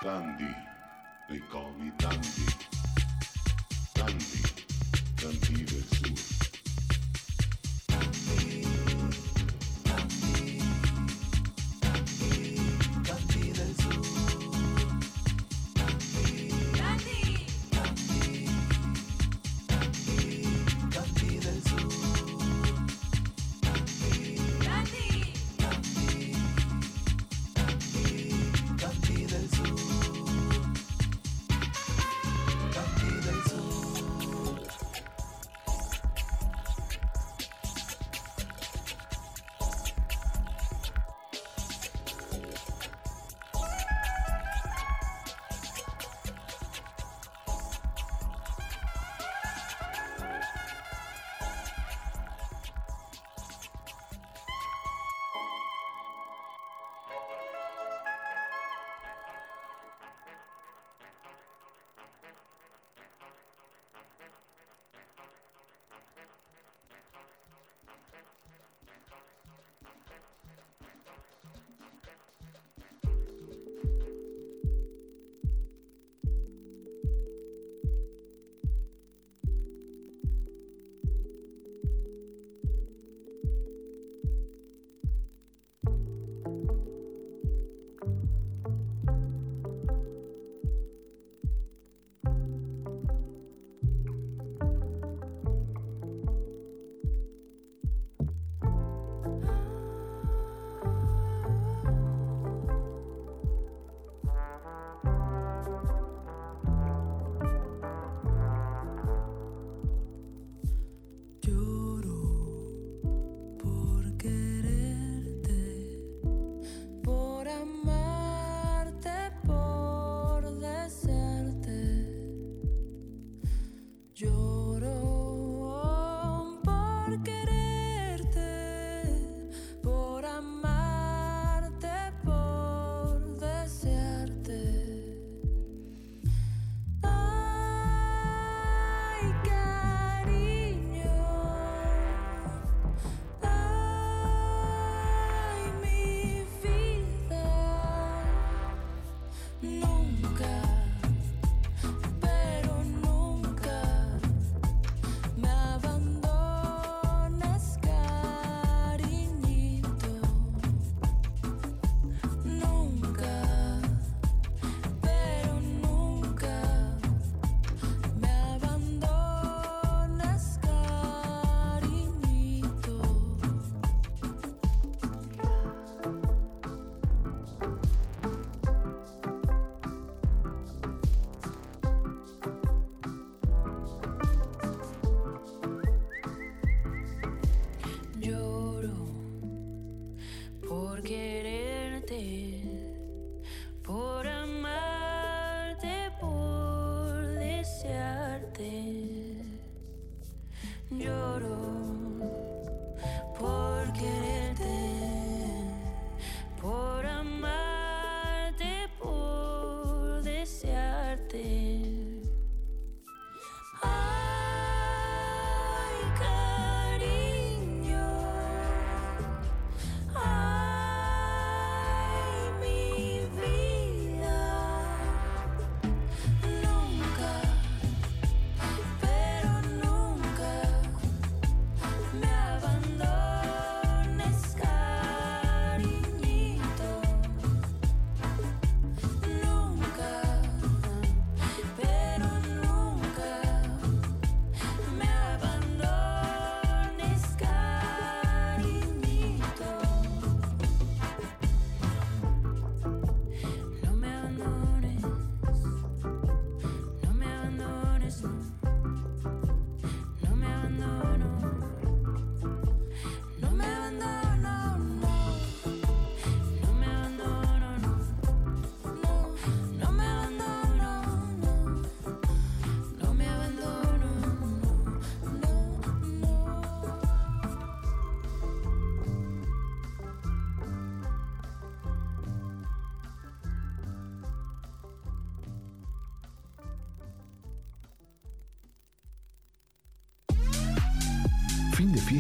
Speaker 12: Dandy, they call me Dandy. Dandy, Dandy del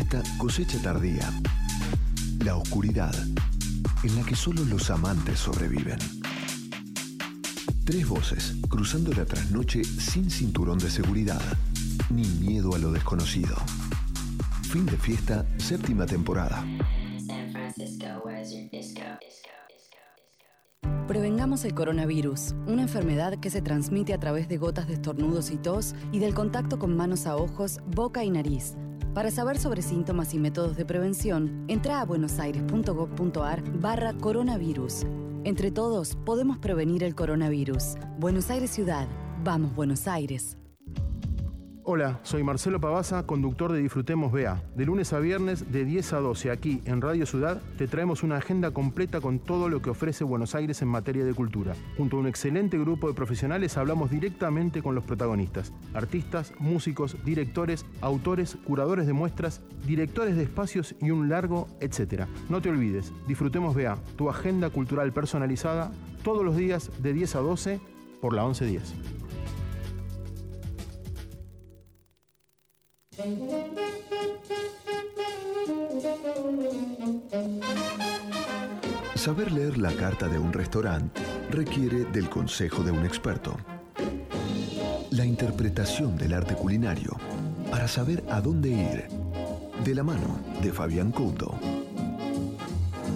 Speaker 1: fiesta cosecha tardía. La oscuridad en la que solo los amantes sobreviven. Tres voces cruzando la trasnoche sin cinturón de seguridad ni miedo a lo desconocido. Fin de fiesta, séptima temporada.
Speaker 16: Prevengamos el coronavirus, una enfermedad que se transmite a través de gotas de estornudos y tos y del contacto con manos a ojos, boca y nariz. Para saber sobre síntomas y métodos de prevención, entra a buenosaires.gov.ar barra coronavirus. Entre todos podemos prevenir el coronavirus. Buenos Aires Ciudad. Vamos, Buenos Aires.
Speaker 17: Hola, soy Marcelo Pavasa, conductor de Disfrutemos BA. De lunes a viernes, de 10 a 12, aquí en Radio Ciudad, te traemos una agenda completa con todo lo que ofrece Buenos Aires en materia de cultura. Junto a un excelente grupo de profesionales hablamos directamente con los protagonistas, artistas, músicos, directores, autores, curadores de muestras, directores de espacios y un largo etcétera. No te olvides, Disfrutemos BA, tu agenda cultural personalizada, todos los días de 10 a 12 por la 1110.
Speaker 1: Saber leer la carta de un restaurante requiere del consejo de un experto. La interpretación del arte culinario para saber a dónde ir. De la mano de Fabián Couto.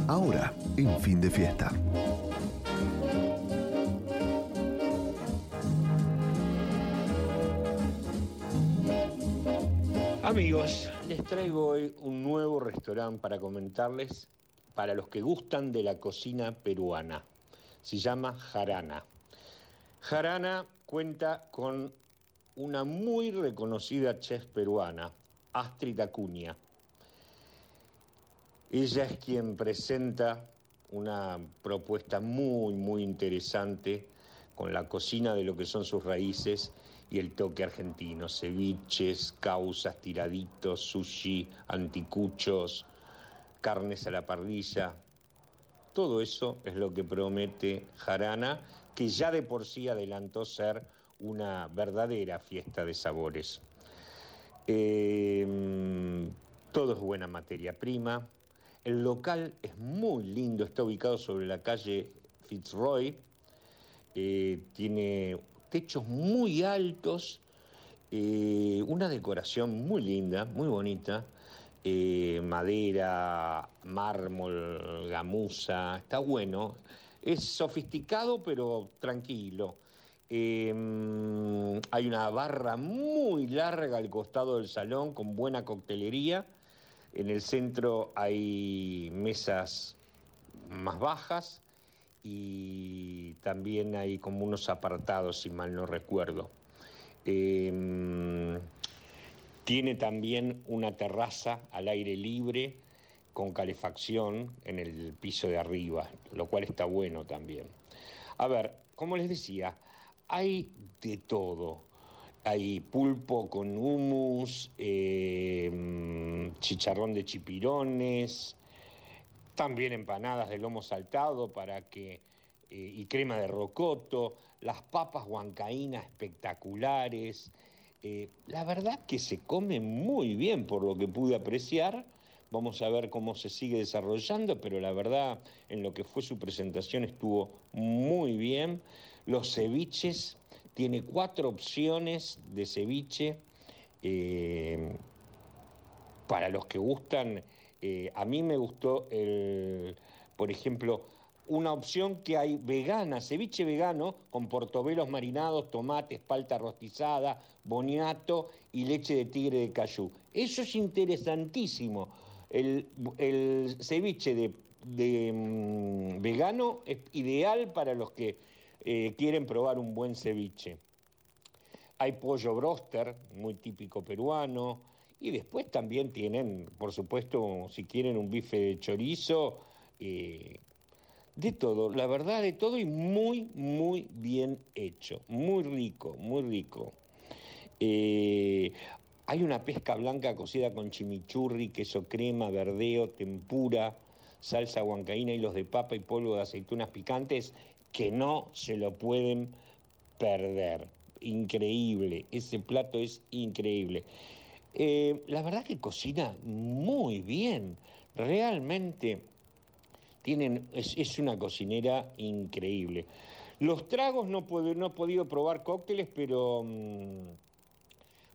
Speaker 1: Ahora, en fin de fiesta.
Speaker 3: Amigos, les traigo hoy un nuevo restaurante para comentarles para los que gustan de la cocina peruana. Se llama Jarana. Jarana cuenta con una muy reconocida chef peruana, Astrid Acuña. Ella es quien presenta una propuesta muy, muy interesante con la cocina de lo que son sus raíces y el toque argentino, ceviches, causas, tiraditos, sushi, anticuchos, carnes a la parrilla. Todo eso es lo que promete Jarana, que ya de por sí adelantó ser una verdadera fiesta de sabores. Eh, todo es buena materia prima. El local es muy lindo, está ubicado sobre la calle Fitzroy. Eh, tiene techos muy altos, eh, una decoración muy linda, muy bonita, eh, madera, mármol, gamuza, está bueno. Es sofisticado pero tranquilo. Eh, hay una barra muy larga al costado del salón con buena coctelería. En el centro hay mesas más bajas y también hay como unos apartados, si mal no recuerdo. Eh, tiene también una terraza al aire libre con calefacción en el piso de arriba, lo cual está bueno también. A ver, como les decía, hay de todo. Hay pulpo con humus, eh, chicharrón de chipirones, también empanadas de lomo saltado para que, eh, y crema de rocoto, las papas huancaínas espectaculares. Eh, la verdad que se come muy bien por lo que pude apreciar. Vamos a ver cómo se sigue desarrollando, pero la verdad en lo que fue su presentación estuvo muy bien. Los ceviches, tiene cuatro opciones de ceviche. eh, para los que gustan, eh, a mí me gustó, el, por ejemplo, una opción que hay vegana, ceviche vegano, con portobelos marinados, tomates, palta rostizada, boniato y leche de tigre de cayú. Eso es interesantísimo. El, ceviche de, de, mm, vegano es ideal para los que eh, quieren probar un buen ceviche. Hay pollo broster, muy típico peruano, y después también tienen, por supuesto, si quieren un bife de chorizo, eh, de todo, la verdad de todo y muy, muy bien hecho, muy rico, muy rico. Eh, hay una pesca blanca cocida con chimichurri, queso crema, verdeo, tempura, salsa huancaína, hilos de papa y polvo de aceitunas picantes que no se lo pueden perder. Increíble, ese plato es increíble. Eh, la verdad que cocina muy bien, realmente tienen, es, es una cocinera increíble. Los tragos no, puedo- no he podido probar cócteles, pero mm,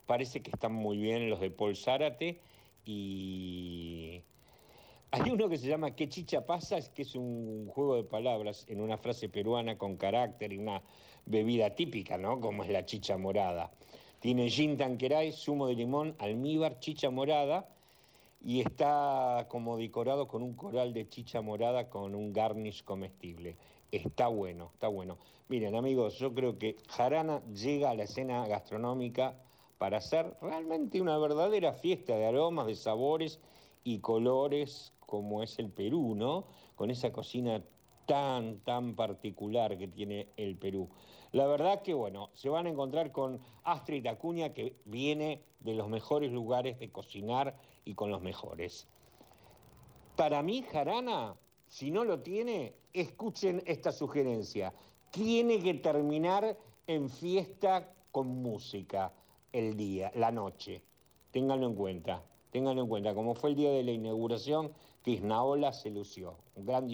Speaker 3: parece que están muy bien los de Paul Zárate y hay uno que se llama ¿Qué chicha pasa? Es que es un juego de palabras en una frase peruana con carácter y una bebida típica, ¿no? Como es la chicha morada. Tiene gin tanqueray, zumo de limón, almíbar, chicha morada y está como decorado con un coral de chicha morada con un garnish comestible. Está bueno, está bueno. Miren amigos, yo creo que Jarana llega a la escena gastronómica para hacer realmente una verdadera fiesta de aromas, de sabores y colores como es el Perú, ¿no? Con esa cocina tan, tan particular que tiene el Perú. La verdad que, bueno, se van a encontrar con Astrid Acuña, que viene de los mejores lugares de cocinar y con los mejores. Para mí, Jarana, si no lo tiene, escuchen esta sugerencia. Tiene que terminar en fiesta con música el día, la noche. Ténganlo en cuenta, ténganlo en cuenta. Como fue el día de la inauguración, que Isnaola se lució. Un gran.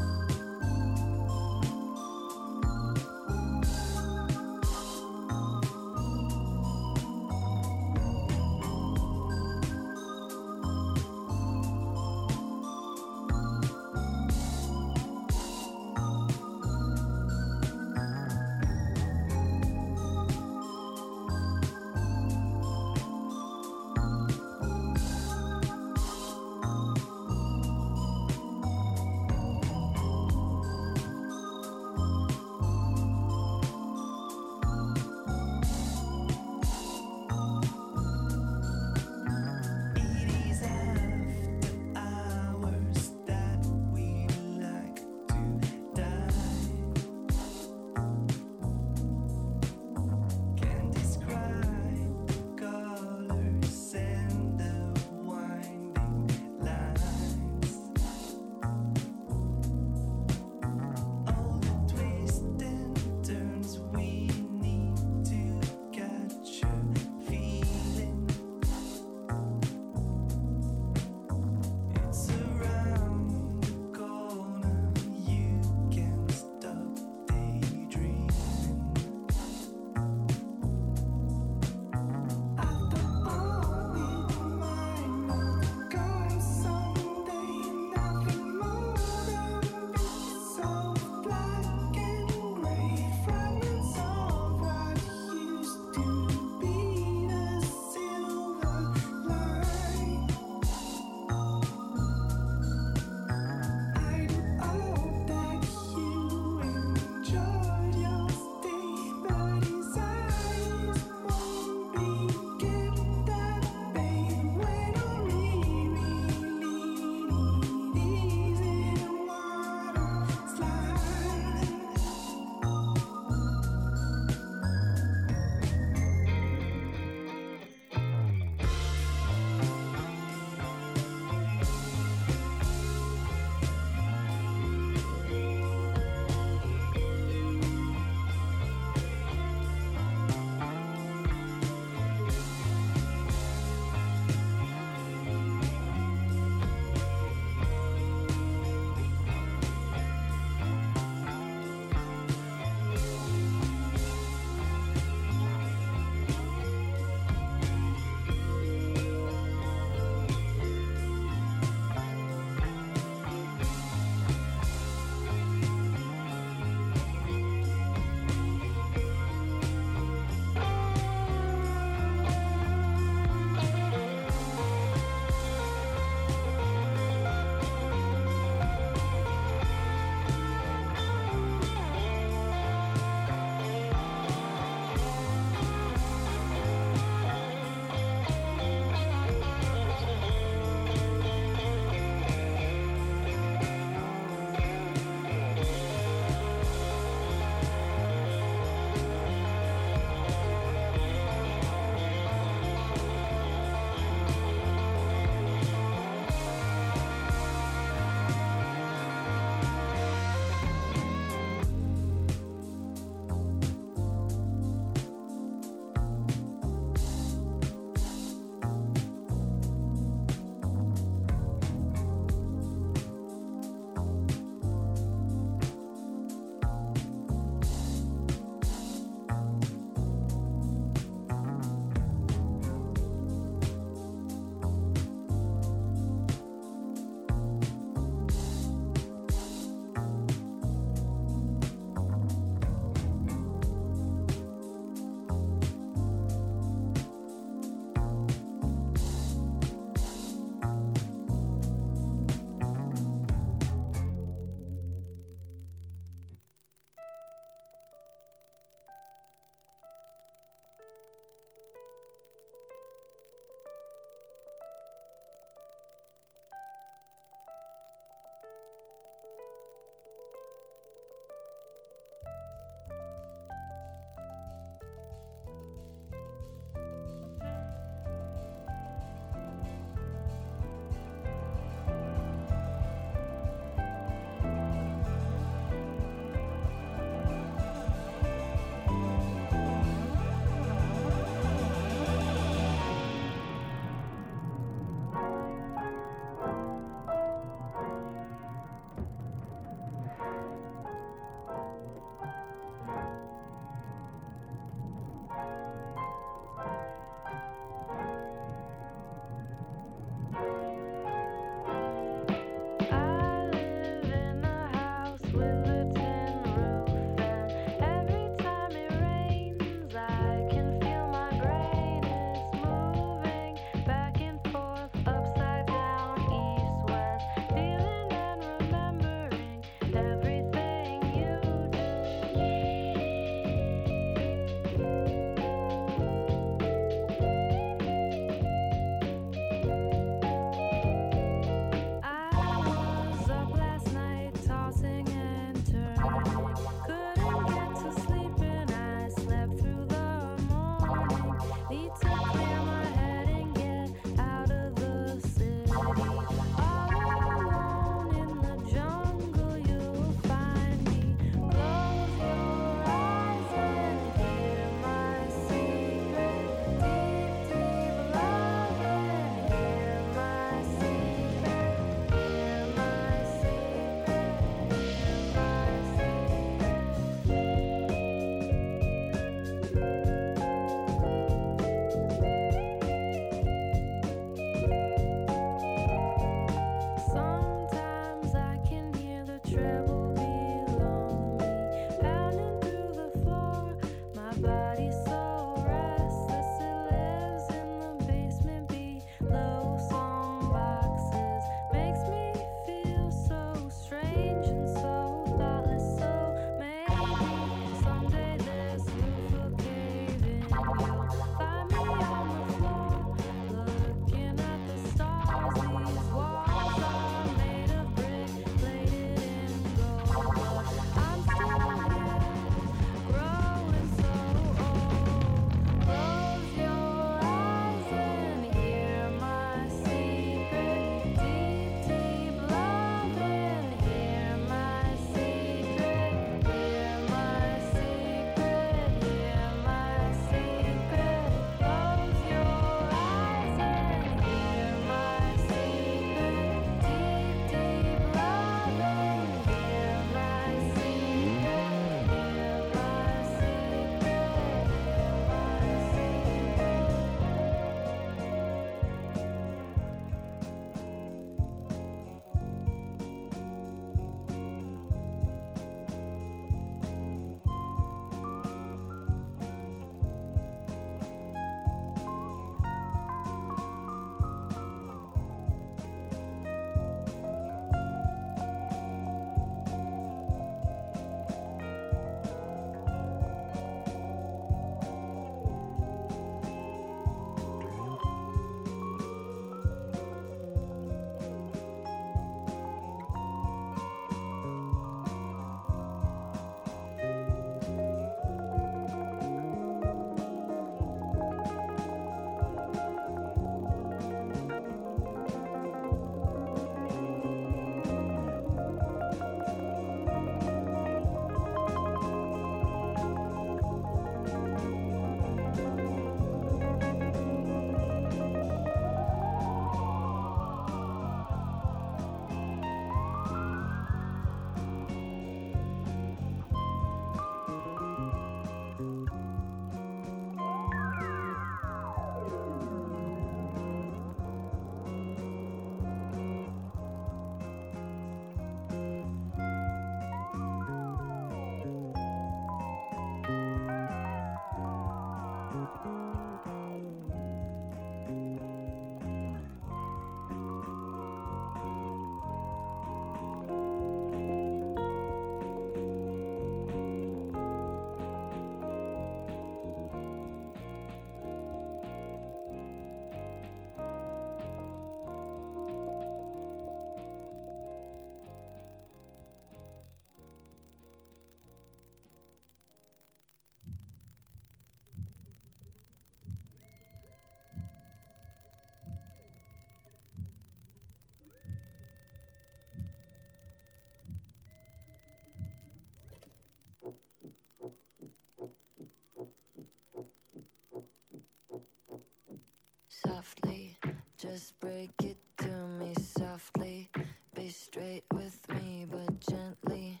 Speaker 18: Softly. Just break it to me softly. Be straight with me, but gently.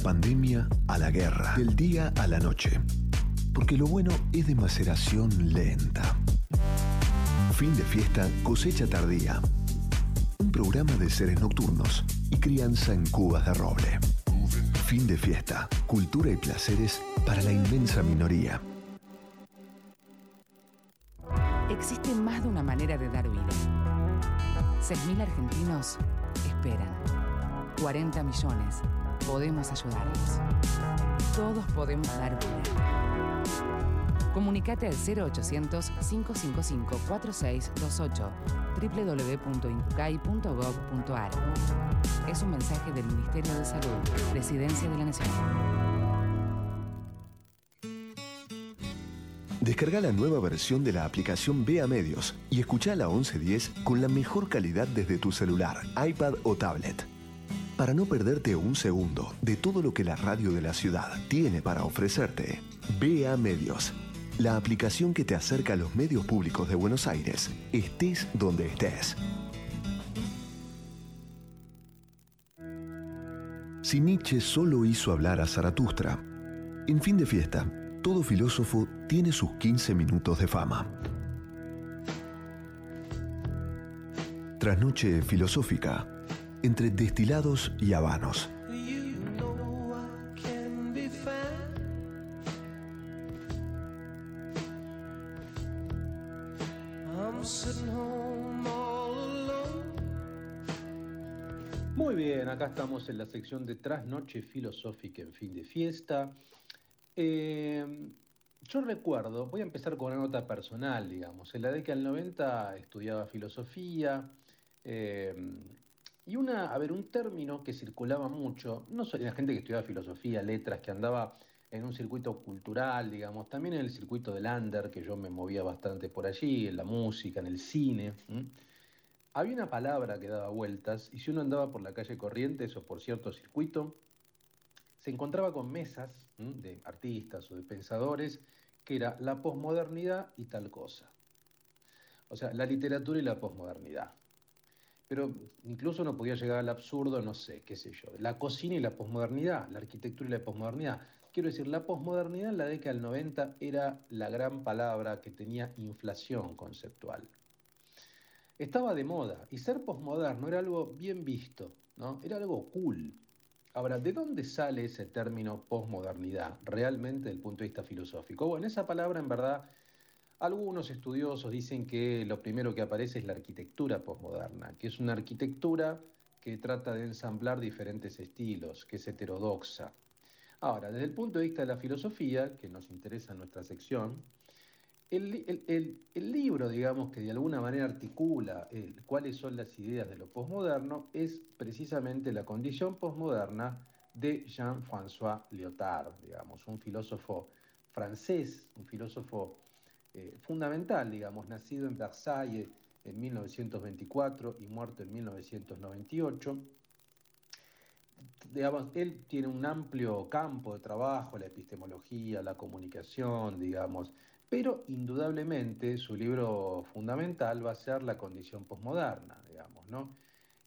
Speaker 1: Pandemia a la guerra, del día a la noche. Porque lo bueno es de maceración lenta. Fin de fiesta, cosecha tardía. Un programa de seres nocturnos y crianza en cubas de roble. Fin de fiesta, cultura y placeres para la inmensa minoría.
Speaker 11: Existe más de una manera de dar vida. 6.000 argentinos esperan. 40 millones. Podemos ayudarlos. Todos podemos dar vida. Comunicate al 0800-555-4628 www.incucay.gov.ar Es un mensaje del Ministerio de Salud, Presidencia de la Nación.
Speaker 1: Descarga la nueva versión de la aplicación Vea Medios y escucha la 1110 con la mejor calidad desde tu celular, iPad o tablet. Para no perderte un segundo de todo lo que la radio de la ciudad tiene para ofrecerte, Vea Medios, la aplicación que te acerca a los medios públicos de Buenos Aires, estés donde estés. Si Nietzsche solo hizo hablar a Zaratustra, en fin de fiesta, todo filósofo tiene sus 15 minutos de fama. Trasnoche filosófica, entre destilados y habanos.
Speaker 2: Muy bien, acá estamos en la sección de Trasnoche Filosófica en fin de fiesta. Eh, yo recuerdo, voy a empezar con una nota personal, digamos. En la década del 90 estudiaba filosofía eh, y una, a ver, un término que circulaba mucho, no solo la gente que estudiaba filosofía, letras, que andaba en un circuito cultural, digamos, también en el circuito del under, que yo me movía bastante por allí, en la música, en el cine. Había una palabra que daba vueltas y si uno andaba por la calle Corrientes o por cierto circuito, se encontraba con mesas de artistas o de pensadores que era la posmodernidad y tal cosa. O sea, la literatura y la posmodernidad. Pero incluso uno podía llegar al absurdo, no sé, qué sé yo, la cocina y la posmodernidad, la arquitectura y la posmodernidad. Quiero decir, la posmodernidad en la década del 90 era la gran palabra que tenía inflación conceptual. Estaba de moda y ser posmoderno era algo bien visto, ¿no? Era algo cool. Ahora, ¿de dónde sale ese término posmodernidad realmente desde el punto de vista filosófico? Bueno, esa palabra en verdad algunos estudiosos dicen que lo primero que aparece es la arquitectura posmoderna, que es una arquitectura que trata de ensamblar diferentes estilos, que es heterodoxa. Ahora, desde el punto de vista de la filosofía, que nos interesa en nuestra sección, el, libro, digamos, que de alguna manera articula el- cuáles son las ideas de lo posmoderno, es precisamente la condición posmoderna de Jean-François Lyotard, digamos, un filósofo francés, un filósofo eh, fundamental, digamos, nacido en Versalles en 1924 y muerto en 1998. Digamos, él tiene un amplio campo de trabajo, la epistemología, la comunicación, digamos, pero indudablemente su libro fundamental va a ser La condición posmoderna, digamos, ¿no?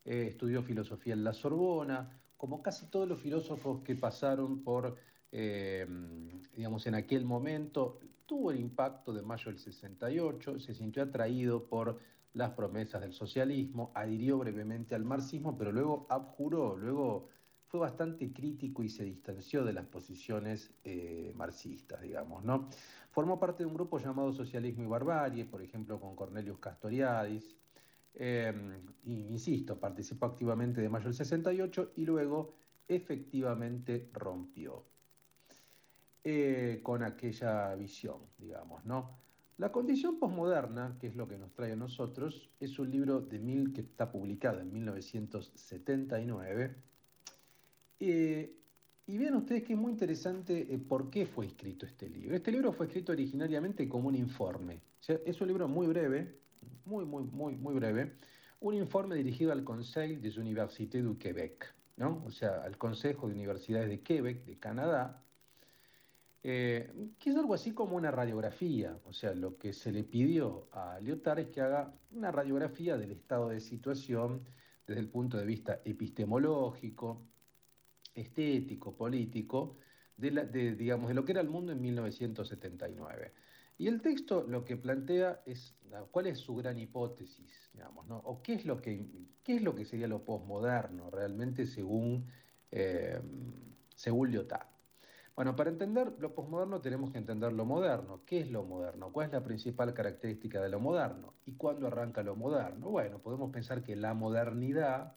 Speaker 2: Eh, estudió filosofía en la Sorbona, como casi todos los filósofos que pasaron por, eh, digamos, en aquel momento, tuvo el impacto de mayo del 68, se sintió atraído por las promesas del socialismo, adhirió brevemente al marxismo, pero luego abjuró, luego fue bastante crítico y se distanció de las posiciones eh, marxistas, digamos, ¿no? Formó parte de un grupo llamado Socialismo y Barbarie, por ejemplo, con Cornelius Castoriadis, y, insisto, participó activamente de mayo del 68 y luego efectivamente rompió eh, con aquella visión, digamos, ¿no? La condición posmoderna, que es lo que nos trae a nosotros, es un libro de mil que está publicado en 1979. Eh, y vean ustedes que es muy interesante eh, por qué fue escrito este libro. Este libro fue escrito originariamente como un informe. O sea, es un libro muy breve, muy, muy, muy, muy breve. Un informe dirigido al Conseil des Universités du Québec, ¿no? O sea, al Consejo de Universidades de Quebec, de Canadá, eh, que es algo así como una radiografía. O sea, lo que se le pidió a Lyotard es que haga una radiografía del estado de situación desde el punto de vista epistemológico, estético, político, de, de, lo que era el mundo en 1979. Y el texto lo que plantea es cuál es su gran hipótesis, digamos, ¿no? o qué es lo que, qué es lo que sería lo posmoderno realmente según, eh, según Lyotard. Bueno, para entender lo posmoderno tenemos que entender lo moderno. ¿Qué es lo moderno? ¿Cuál es la principal característica de lo moderno? ¿Y cuándo arranca lo moderno? Bueno, podemos pensar que la modernidad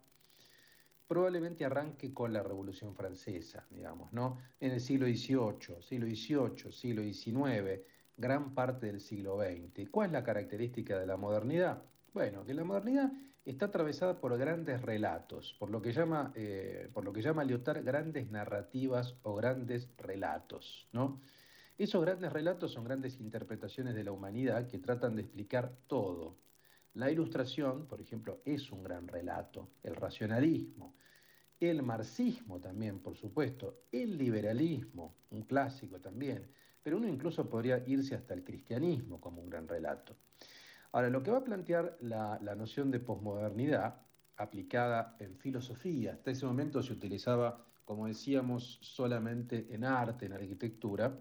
Speaker 2: probablemente arranque con la Revolución Francesa, digamos, ¿no? En el siglo XVIII, siglo XVIII, siglo XIX, gran parte del siglo XX. ¿Y ¿Cuál es la característica de la modernidad? Bueno, que la modernidad está atravesada por grandes relatos, por lo que llama, eh, por lo que llama Lyotard grandes narrativas o grandes relatos, ¿no? Esos grandes relatos son grandes interpretaciones de la humanidad que tratan de explicar todo, la ilustración, por ejemplo, es un gran relato, el racionalismo, el marxismo también, por supuesto, el liberalismo, un clásico también, pero uno incluso podría irse hasta el cristianismo como un gran relato. Ahora, lo que va a plantear la, la noción de posmodernidad aplicada en filosofía, hasta ese momento se utilizaba, como decíamos, solamente en arte, en arquitectura,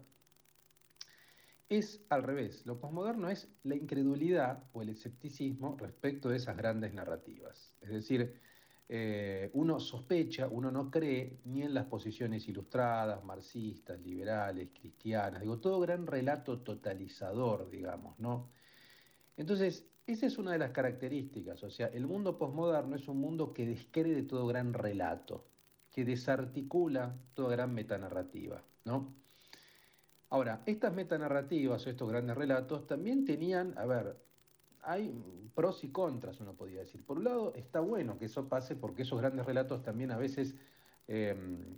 Speaker 2: es al revés. Lo posmoderno es la incredulidad o el escepticismo respecto de esas grandes narrativas. Es decir, eh, uno sospecha, uno no cree ni en las posiciones ilustradas, marxistas, liberales, cristianas, digo, todo gran relato totalizador, digamos, ¿no? Entonces, esa es una de las características, o sea, el mundo posmoderno es un mundo que descree de todo gran relato, que desarticula toda gran metanarrativa, ¿no? Ahora, estas metanarrativas o estos grandes relatos también tenían, a ver, hay pros y contras, uno podría decir. Por un lado, está bueno que eso pase porque esos grandes relatos también a veces, eh,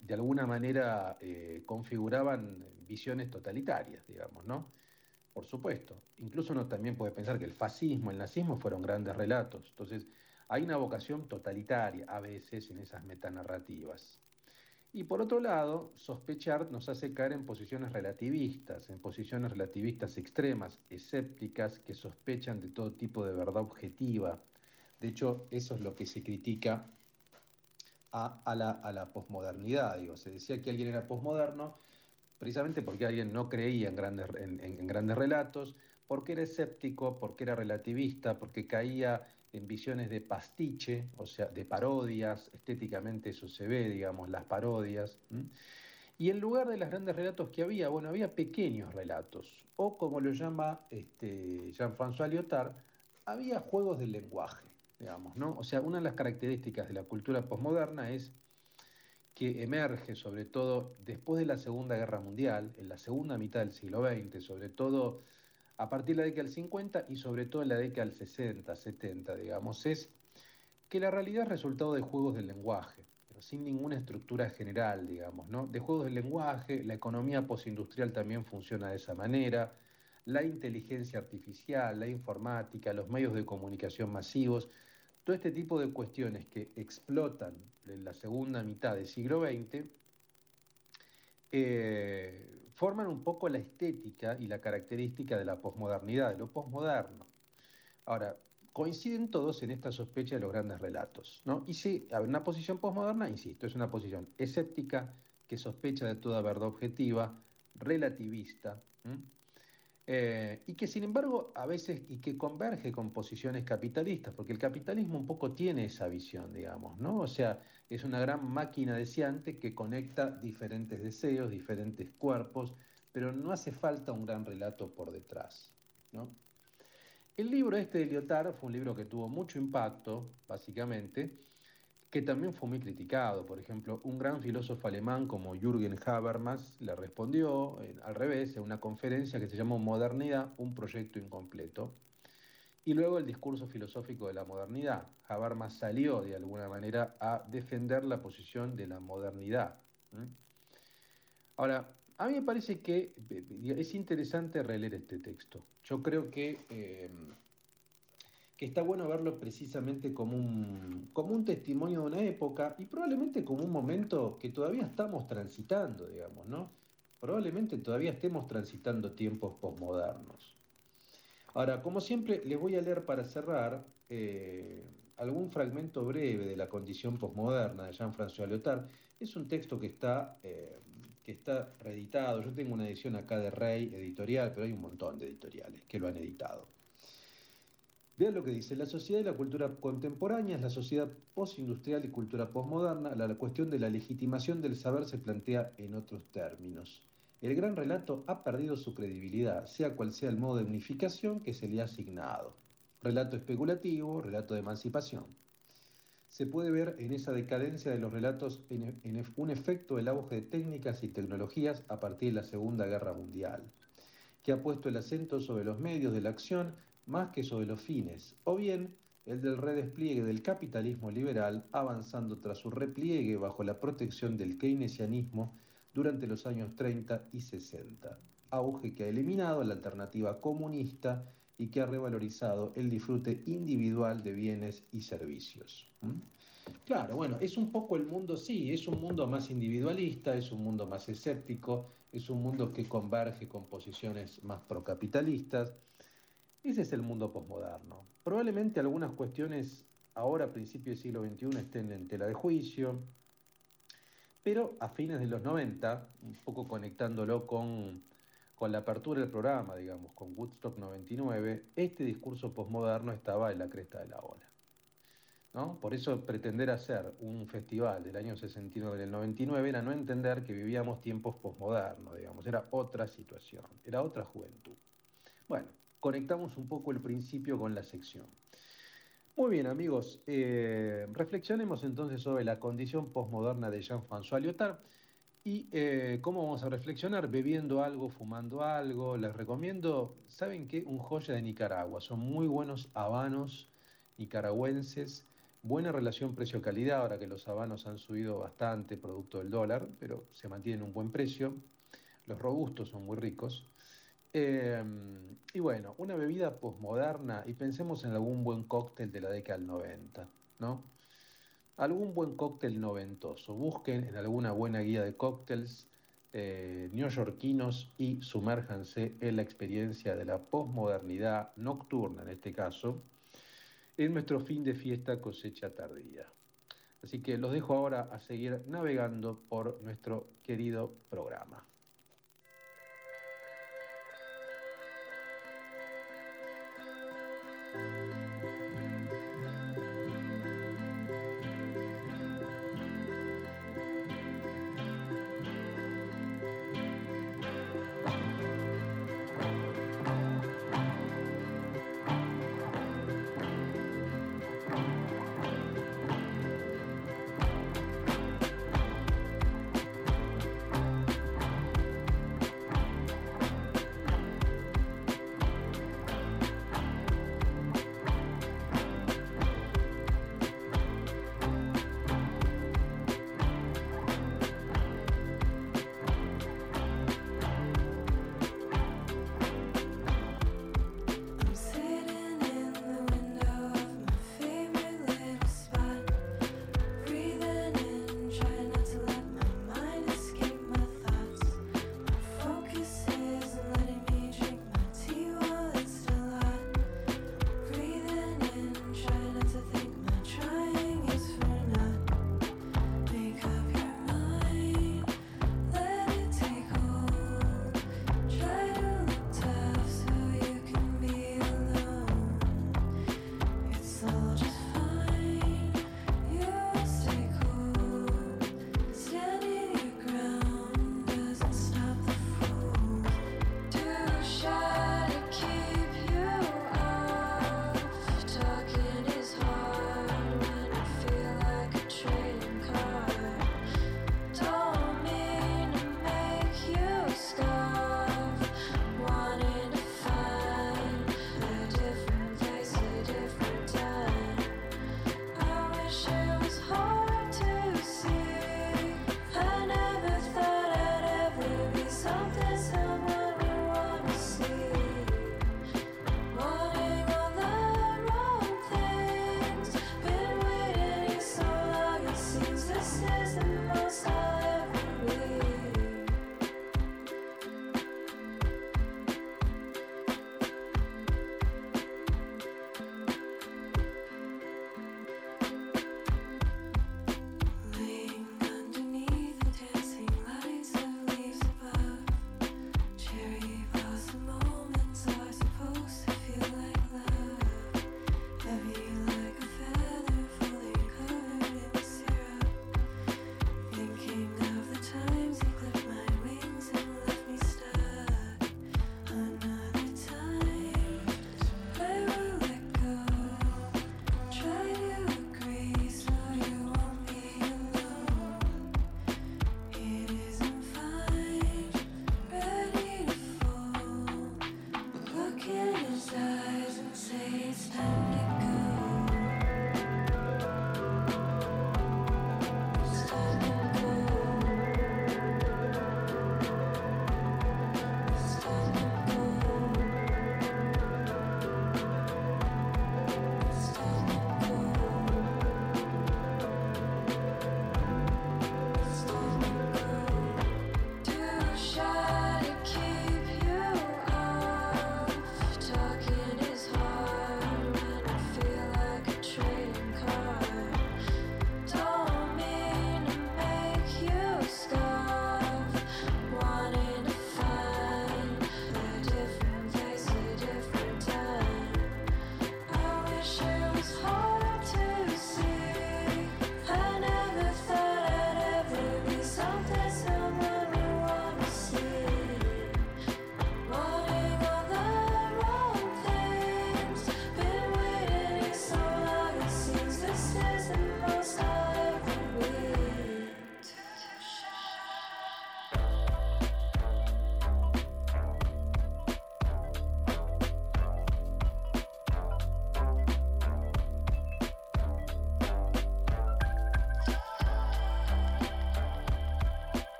Speaker 2: de alguna manera, eh, configuraban visiones totalitarias, digamos, ¿no? Por supuesto. Incluso uno también puede pensar que el fascismo, el nazismo fueron grandes relatos. Entonces, hay una vocación totalitaria a veces en esas metanarrativas. Y por otro lado, sospechar nos hace caer en posiciones relativistas, en posiciones relativistas extremas, escépticas, que sospechan de todo tipo de verdad objetiva, De hecho, eso es lo que se critica a, la, a la posmodernidad. Se decía que alguien era posmoderno precisamente porque alguien no creía en grandes, en, grandes relatos, porque era escéptico, porque era relativista, porque caía en visiones de pastiche, o sea, de parodias, estéticamente eso se ve, digamos, las parodias. Y en lugar de los grandes relatos que había, bueno, había pequeños relatos, o como lo llama este, Jean-François Lyotard, había juegos del lenguaje, digamos, ¿no? O sea, una de las características de la cultura posmoderna es que emerge sobre todo después de la Segunda Guerra Mundial, en la segunda mitad del siglo XX, sobre todo a partir de la década del 50 y sobre todo en la década del 60, 70, digamos, es que la realidad es resultado de juegos del lenguaje, sin ninguna estructura general, digamos, ¿no? De juegos del lenguaje, la economía postindustrial también funciona de esa manera, la inteligencia artificial, la informática, los medios de comunicación masivos, todo este tipo de cuestiones que explotan en la segunda mitad del siglo XX eh, forman un poco la estética y la característica de la posmodernidad, de lo posmoderno. Ahora, coinciden todos en esta sospecha de los grandes relatos. ¿no? Y sí, ver, una posición posmoderna, insisto, es una posición escéptica que sospecha de toda verdad objetiva, relativista. Eh, y que sin embargo a veces y que converge con posiciones capitalistas, porque el capitalismo un poco tiene esa visión, digamos, ¿no? O sea, es una gran máquina deseante que conecta diferentes deseos, diferentes cuerpos, pero no hace falta un gran relato por detrás, ¿no? El libro este de Lyotard fue un libro que tuvo mucho impacto, básicamente, que también fue muy criticado. Por ejemplo, un gran filósofo alemán como Jürgen Habermas le respondió eh, al revés en una conferencia que se llamó Modernidad, un proyecto incompleto. Y luego el discurso filosófico de la modernidad. Habermas salió de alguna manera a defender la posición de la modernidad. Ahora, a mí me parece que eh, es interesante releer este texto. Yo creo que, eh, que está bueno verlo precisamente como un, como un testimonio de una época y probablemente como un momento que todavía estamos transitando, digamos, ¿no? Probablemente todavía estemos transitando tiempos posmodernos. Ahora, como siempre, les voy a leer para cerrar eh, algún fragmento breve de la condición posmoderna de Jean-François Lyotard. Es un texto que está, eh, que está reeditado. Yo tengo una edición acá de Rey Editorial, pero hay un montón de editoriales que lo han editado. Vean lo que dice, la sociedad y la cultura contemporánea es la sociedad postindustrial y cultura posmoderna. La, cuestión de la legitimación del saber se plantea en otros términos. El gran relato ha perdido su credibilidad, sea cual sea el modo de unificación que se le ha asignado. Relato especulativo, relato de emancipación. Se puede ver en esa decadencia de los relatos en un efecto del auge de técnicas y tecnologías a partir de la Segunda Guerra Mundial, que ha puesto el acento sobre los medios de la acción más que sobre los fines, o bien el del redespliegue del capitalismo liberal avanzando tras su repliegue bajo la protección del keynesianismo durante los años 30 y 60, auge que ha eliminado la alternativa comunista y que ha revalorizado el disfrute individual de bienes y servicios. Claro, bueno, es un poco el mundo, sí, es un mundo más individualista, es un mundo más escéptico, es un mundo que converge con posiciones más procapitalistas. Ese es el mundo posmoderno. Probablemente algunas cuestiones ahora, a principios del siglo XXI, estén en tela de juicio, pero a fines de los 90, un poco conectándolo con, con la apertura del programa, digamos, con Woodstock 99, este discurso posmoderno estaba en la cresta de la ola. ¿no? Por eso pretender hacer un festival del año 69 del 99 era no entender que vivíamos tiempos posmodernos, digamos, era otra situación, era otra juventud. Bueno, conectamos un poco el principio con la sección. Muy bien, amigos, eh, reflexionemos entonces sobre la condición posmoderna de Jean-François Lyotard y eh, cómo vamos a reflexionar, bebiendo algo, fumando algo. Les recomiendo, ¿saben qué? Un joya de Nicaragua. Son muy buenos habanos nicaragüenses, buena relación precio-calidad, ahora que los habanos han subido bastante producto del dólar, pero se mantienen un buen precio. Los robustos son muy ricos. Eh, y bueno, una bebida posmoderna, y pensemos en algún buen cóctel de la década del 90, ¿no? Algún buen cóctel noventoso. Busquen en alguna buena guía de cócteles eh, neoyorquinos y sumérjanse en la experiencia de la posmodernidad nocturna, en este caso, en nuestro fin de fiesta cosecha tardía. Así que los dejo ahora a seguir navegando por nuestro querido programa.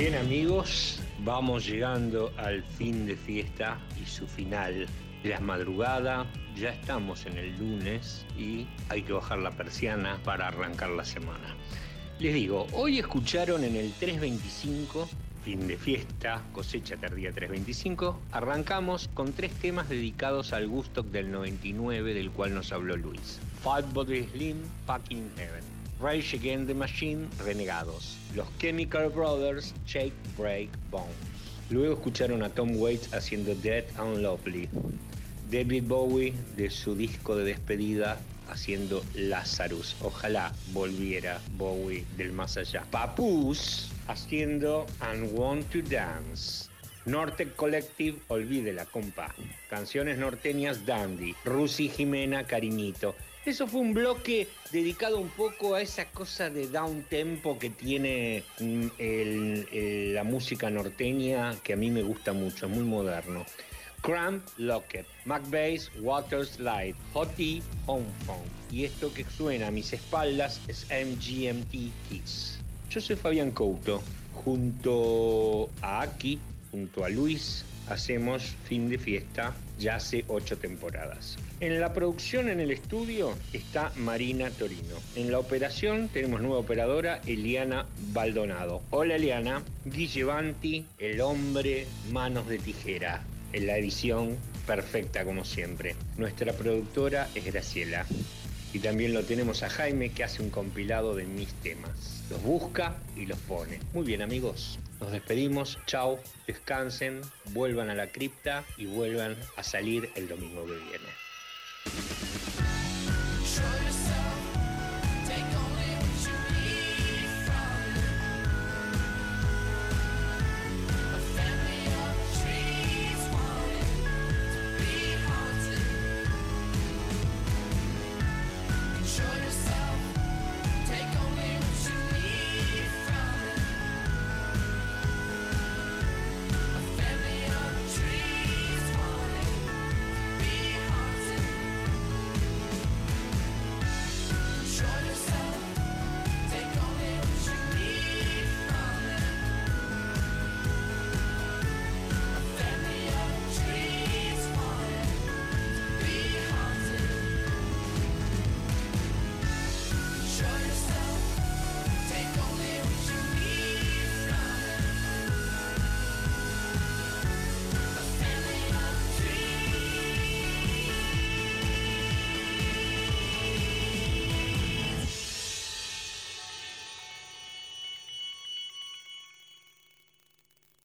Speaker 3: Bien amigos, vamos llegando al fin de fiesta y su final. Es madrugada, ya estamos en el lunes y hay que bajar la persiana para arrancar la semana. Les digo, hoy escucharon en el 325, fin de fiesta, cosecha tardía 325, arrancamos con tres temas dedicados al Gustock del 99 del cual nos habló Luis. Five Body Slim, Fucking Heaven. Rage Against the Machine, Renegados. Los Chemical Brothers, Shake, Break, Bones. Luego escucharon a Tom Waits haciendo Dead and Lovely. David Bowie de su disco de despedida haciendo Lazarus. Ojalá volviera Bowie del más allá. Papus haciendo And Want to Dance. Nortec Collective, olvide la compa. Canciones norteñas Dandy. Rusi Jimena, Cariñito. Eso fue un bloque dedicado un poco a esa cosa de down tempo que tiene mm, la música norteña que a mí me gusta mucho, muy moderno. Cramp Locket, McBass, Water Slide, Hottie, Home Phone. Y esto que suena a mis espaldas es MGMT Kiss. Yo soy Fabián Couto. Junto a Aki, junto a Luis, hacemos fin de fiesta ya hace ocho temporadas. En la producción en el estudio está Marina Torino. En la operación tenemos nueva operadora Eliana Baldonado. Hola Eliana. Guille Banti, el hombre manos de tijera. En la edición perfecta como siempre. Nuestra productora es Graciela. Y también lo tenemos a Jaime que hace un compilado de mis temas. Los busca y los pone. Muy bien amigos, nos despedimos. Chao, descansen, vuelvan a la cripta y vuelvan a salir el domingo que viene. Şöyle